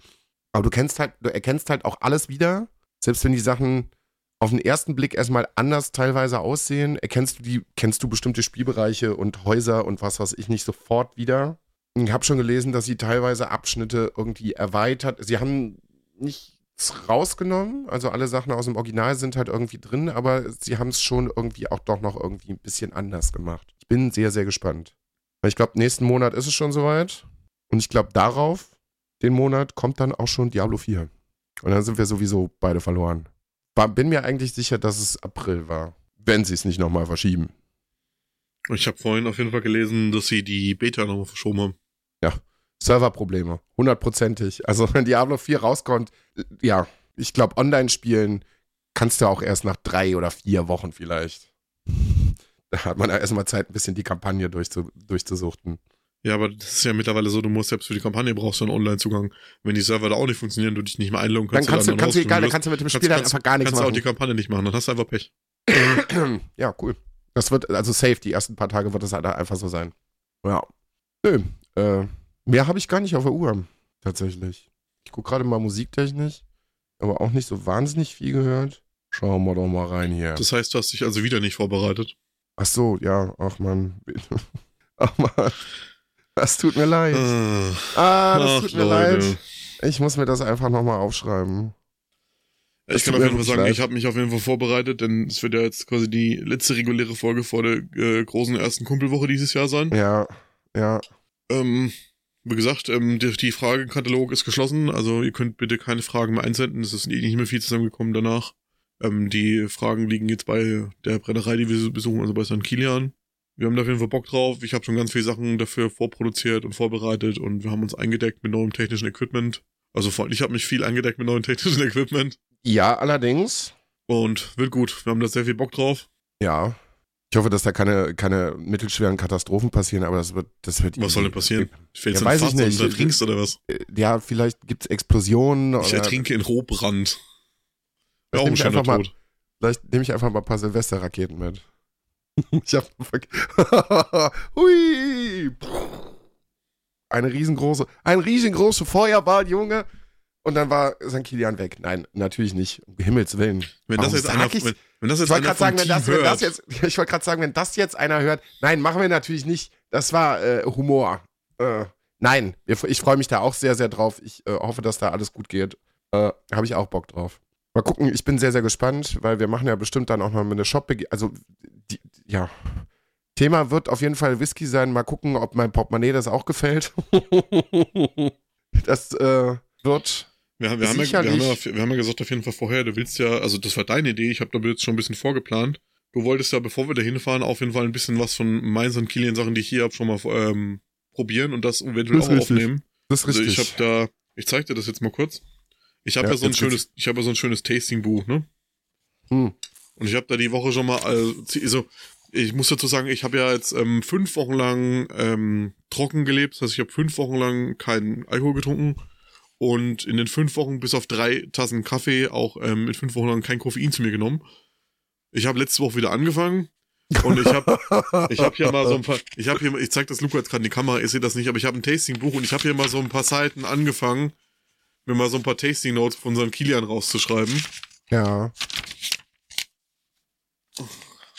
Aber du kennst halt, du erkennst halt auch alles wieder. Selbst wenn die Sachen auf den ersten Blick erstmal anders teilweise aussehen, erkennst du die, kennst du bestimmte Spielbereiche und Häuser und was weiß ich nicht sofort wieder. Ich habe schon gelesen, dass sie teilweise Abschnitte irgendwie erweitert. Sie haben nichts rausgenommen, also alle Sachen aus dem Original sind halt irgendwie drin, aber sie haben es schon irgendwie auch doch noch irgendwie ein bisschen anders gemacht. Ich bin sehr, sehr gespannt. Weil ich glaube, nächsten Monat ist es schon soweit. Und ich glaube, darauf, den Monat, kommt dann auch schon Diablo 4. Und dann sind wir sowieso beide verloren. Bin mir eigentlich sicher, dass es April war. Wenn sie es nicht nochmal verschieben. Ich habe vorhin auf jeden Fall gelesen, dass sie die Beta nochmal verschoben haben. Ja, Serverprobleme. Hundertprozentig. Also wenn Diablo 4 rauskommt, ja, ich glaube, Online-Spielen kannst du auch erst nach drei oder vier Wochen vielleicht. Da hat man ja erstmal Zeit, ein bisschen die Kampagne durchzu, durchzusuchten. Ja, aber das ist ja mittlerweile so, du musst selbst für die Kampagne brauchst du einen Online-Zugang. Wenn die Server da auch nicht funktionieren, du dich nicht mehr einloggen kannst. Dann kannst du, dann kannst du, egal, dann kannst du mit dem Kannst- Spiel kannst- einfach gar nichts kannst du auch machen. die Kampagne nicht machen, dann hast du einfach Pech. ja, cool. Das wird, also safe, die ersten paar Tage wird das halt einfach so sein. Ja. Nö, äh, mehr habe ich gar nicht auf der Uhr, tatsächlich. Ich gucke gerade mal musiktechnisch, aber auch nicht so wahnsinnig viel gehört. Schauen wir doch mal rein hier. Das heißt, du hast dich also wieder nicht vorbereitet. Ach so, ja, ach man. Ach man. Das tut mir leid. Ah, das ach, tut mir Leute. leid. Ich muss mir das einfach nochmal aufschreiben. Das Ich kann auf jeden Fall sagen, leid. ich habe mich auf jeden Fall vorbereitet, denn es wird ja jetzt quasi die letzte reguläre Folge vor der äh, großen ersten Kumpelwoche dieses Jahr sein. Ja, ja. Ähm, wie gesagt, ähm, die, die Fragenkatalog ist geschlossen, also ihr könnt bitte keine Fragen mehr einsenden, es ist nicht mehr viel zusammengekommen danach. Ähm, die Fragen liegen jetzt bei der Brennerei, die wir besuchen, also bei St. Kilian. Wir haben da auf jeden Fall Bock drauf. Ich habe schon ganz viele Sachen dafür vorproduziert und vorbereitet und wir haben uns eingedeckt mit neuem technischen Equipment. Also vor allem, ich habe mich viel eingedeckt mit neuem technischen Equipment. Ja, allerdings. Und wird gut. Wir haben da sehr viel Bock drauf. Ja. Ich hoffe, dass da keine, keine mittelschweren Katastrophen passieren, aber das wird, das wird Was soll denn passieren? Fällst Ja, weiß ich Fass und nicht. ertrinkst oder was? Äh, Ja, vielleicht gibt es Explosionen Ich ertrinke in Rohbrand. Ja, auch ein ich schöner mal- Tod. vielleicht nehme ich einfach mal ein paar Silvesterraketen mit. ich hab Hui! Eine riesengroße, ein riesengroße Feuerball, Junge. Und dann war St. Kilian weg. Nein, natürlich nicht. Um Himmels Willen. Wenn das jetzt einer, wenn, wenn das Ich jetzt wollte einer gerade sagen, wenn das, wenn das hört, jetzt, ich wollte gerade sagen, wenn das jetzt einer hört, nein, machen wir natürlich nicht. Das war äh, Humor. Äh, nein, ich freue mich da auch sehr, sehr drauf. Ich äh, hoffe, dass da alles gut geht. Äh, Habe ich auch Bock drauf. Mal gucken, ich bin sehr, sehr gespannt, weil wir machen ja bestimmt dann auch noch eine shop Also, die, ja. Thema wird auf jeden Fall Whisky sein. Mal gucken, ob mein Portemonnaie das auch gefällt. das äh, wird wir, haben- wir, haben ja, wir, haben ja, wir haben ja gesagt auf jeden Fall vorher, du willst ja, also das war deine Idee, ich habe da jetzt schon ein bisschen vorgeplant. Du wolltest ja, bevor wir da hinfahren, auf jeden Fall ein bisschen was von meinen und Kilian Sachen, die ich hier habe, schon mal ähm, probieren und das eventuell Das auch richtig. aufnehmen. das ist Also richtig. ich habe da, ich zeig dir das jetzt mal kurz. Ich habe Ja, ja, so ein schönes, ich habe ja so ein schönes Tasting-Buch, ne? Hm. Und ich habe da die Woche schon mal, also ich muss dazu sagen, ich habe ja jetzt ähm, fünf Wochen lang ähm, trocken gelebt. Das heißt, ich habe fünf Wochen lang keinen Alkohol getrunken. Und in den fünf Wochen bis auf drei Tassen Kaffee auch ähm, in fünf Wochen lang kein Koffein zu mir genommen. Ich habe letzte Woche wieder angefangen. Und ich habe ich hab hier mal so ein paar, ich habe hier, ich zeig das Luca jetzt gerade in die Kamera, ihr seht das nicht, aber ich habe ein Tasting-Buch und ich habe hier mal so ein paar Seiten angefangen, mir mal so ein paar Tasting-Notes von unseren Kilian rauszuschreiben. Ja.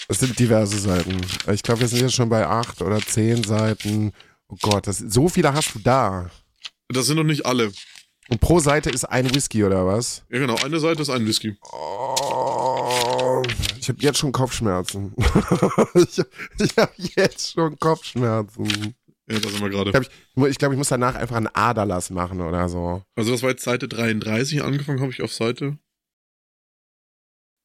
Es sind diverse Seiten. Ich glaube, wir sind jetzt schon bei acht oder zehn Seiten. Oh Gott, das, so viele hast du da. Das sind noch nicht alle. Und pro Seite ist ein Whisky oder was? Ja genau, eine Seite ist ein Whisky. Oh, ich habe jetzt schon Kopfschmerzen. ich ich habe jetzt schon Kopfschmerzen. Ja, da sind wir gerade. Ich glaube, ich, glaub, ich muss danach einfach einen Aderlass machen oder so. Also das war jetzt Seite 33, angefangen habe ich auf Seite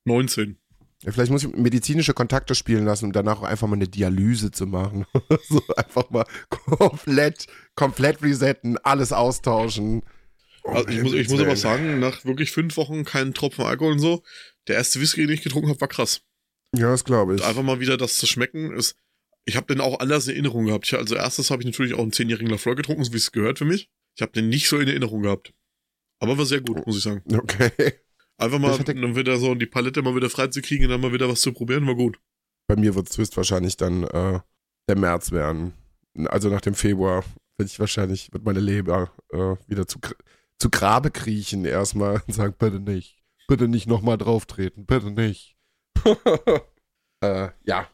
19. Ja, vielleicht muss ich medizinische Kontakte spielen lassen, um danach auch einfach mal eine Dialyse zu machen. so einfach mal komplett, komplett resetten, alles austauschen. Also ich muss, ich muss aber sagen, nach wirklich fünf Wochen keinen Tropfen Alkohol und so, der erste Whisky, den ich getrunken habe, war krass. Ja, das glaube ich. Einfach mal wieder das zu schmecken ist. Ich habe den auch anders in Erinnerung gehabt. Ich, also erstes habe ich natürlich auch einen zehnjährigen Lafroy getrunken, so wie es gehört für mich. Ich habe den nicht so in Erinnerung gehabt. Aber war sehr gut, muss ich sagen. Okay. Einfach mal dann wieder so die Palette mal wieder freizukriegen und dann mal wieder was zu probieren, war gut. Bei mir wird es höchstwahrscheinlich dann äh, der März werden. Also nach dem Februar wird ich wahrscheinlich, wird meine Leber äh, wieder zu, zu Grabe kriechen erstmal und sagen, bitte nicht. Bitte nicht nochmal drauftreten, bitte nicht. äh, ja.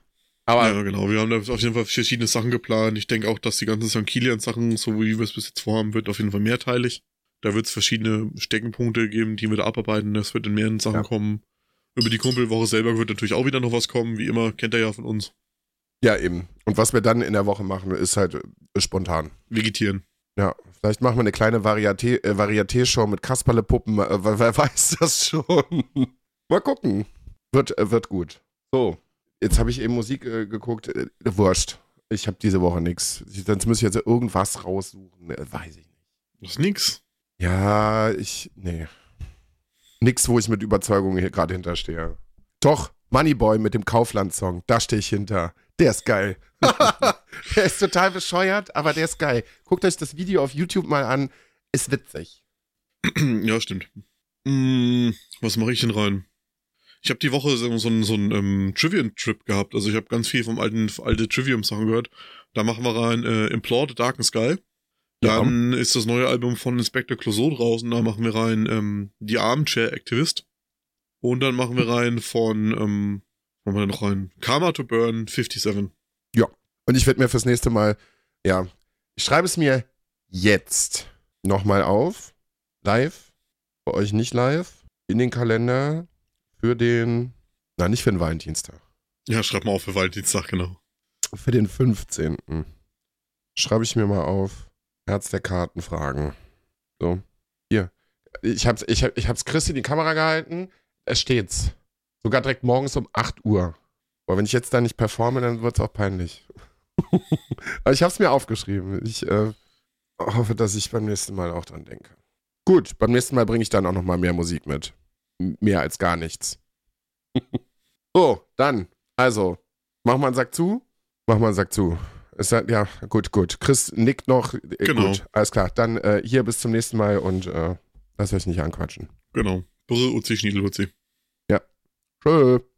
Aber ja, genau. Wir haben da auf jeden Fall verschiedene Sachen geplant. Ich denke auch, dass die ganzen St. Kilian-Sachen, so wie wir es bis jetzt vorhaben, wird auf jeden Fall mehrteilig. Da wird es verschiedene Steckenpunkte geben, die wir da abarbeiten. Das wird in mehreren Sachen Ja. kommen. Über die Kumpelwoche selber wird natürlich auch wieder noch was kommen. Wie immer, kennt ihr ja von uns. ja, eben. Und was wir dann in der Woche machen, ist halt äh, spontan. Vegetieren. Ja, vielleicht machen wir eine kleine Varieté- äh, Varieté-Show mit Kasperle-Puppen. Äh, wer, wer weiß das schon? Mal gucken. Wird, äh, wird gut. So, jetzt habe ich eben Musik äh, geguckt. Äh, wurscht. Ich habe diese Woche nichts. Sonst muss ich jetzt irgendwas raussuchen. Äh, weiß ich nicht. Das ist nix. Ja, ich. Nee. Nix, wo ich mit Überzeugung hier gerade hinterstehe. Doch, Moneyboy mit dem Kaufland-Song. Da stehe ich hinter. Der ist geil. der ist total bescheuert, aber der ist geil. Guckt euch das Video auf YouTube mal an. Ist witzig. ja, stimmt. Hm, was mache ich denn rein? Ich habe die Woche so, so, einen- so einen ähm, Trivium-Trip gehabt. Also ich habe ganz viel vom alten alte Trivium-Sachen gehört. Da machen wir rein äh, Implore the Dark and Sky. Ja. Dann ist das neue Album von Inspector Clouseau draußen. Da machen wir rein ähm, The Armchair Activist. Und dann machen wir rein von, ähm, machen wir noch rein? Karma to Burn 57. Und ich werde mir fürs nächste Mal, ja, ich schreibe es mir jetzt nochmal auf. Live. Bei euch nicht live. In den Kalender. Für den, na, nicht für den Valentinstag. Ja, schreib mal auf für Valentinstag, genau. Für den 15. Schreibe ich mir mal auf. Herz der Karten fragen. So. Hier. Ich hab's, ich, hab, ich hab's Chris in die Kamera gehalten. Es steht's. Sogar direkt morgens um 8 Uhr. Aber wenn ich jetzt da nicht performe, dann wird's auch peinlich. Aber ich hab's mir aufgeschrieben. Ich äh, hoffe, dass ich beim nächsten Mal auch dran denke. Gut, beim nächsten Mal bringe ich dann auch noch mal mehr Musik mit. Mehr als gar nichts. so, dann. Also, mach mal einen Sack zu. Mach mal einen Sack zu. Es hat, ja, gut, gut. Chris nickt noch. Äh, Genau. Gut, alles klar. Dann äh, hier bis zum nächsten Mal und äh, lasst euch nicht anquatschen. Genau. Brr, Uzi, Schniedel, Uzi. Tschö.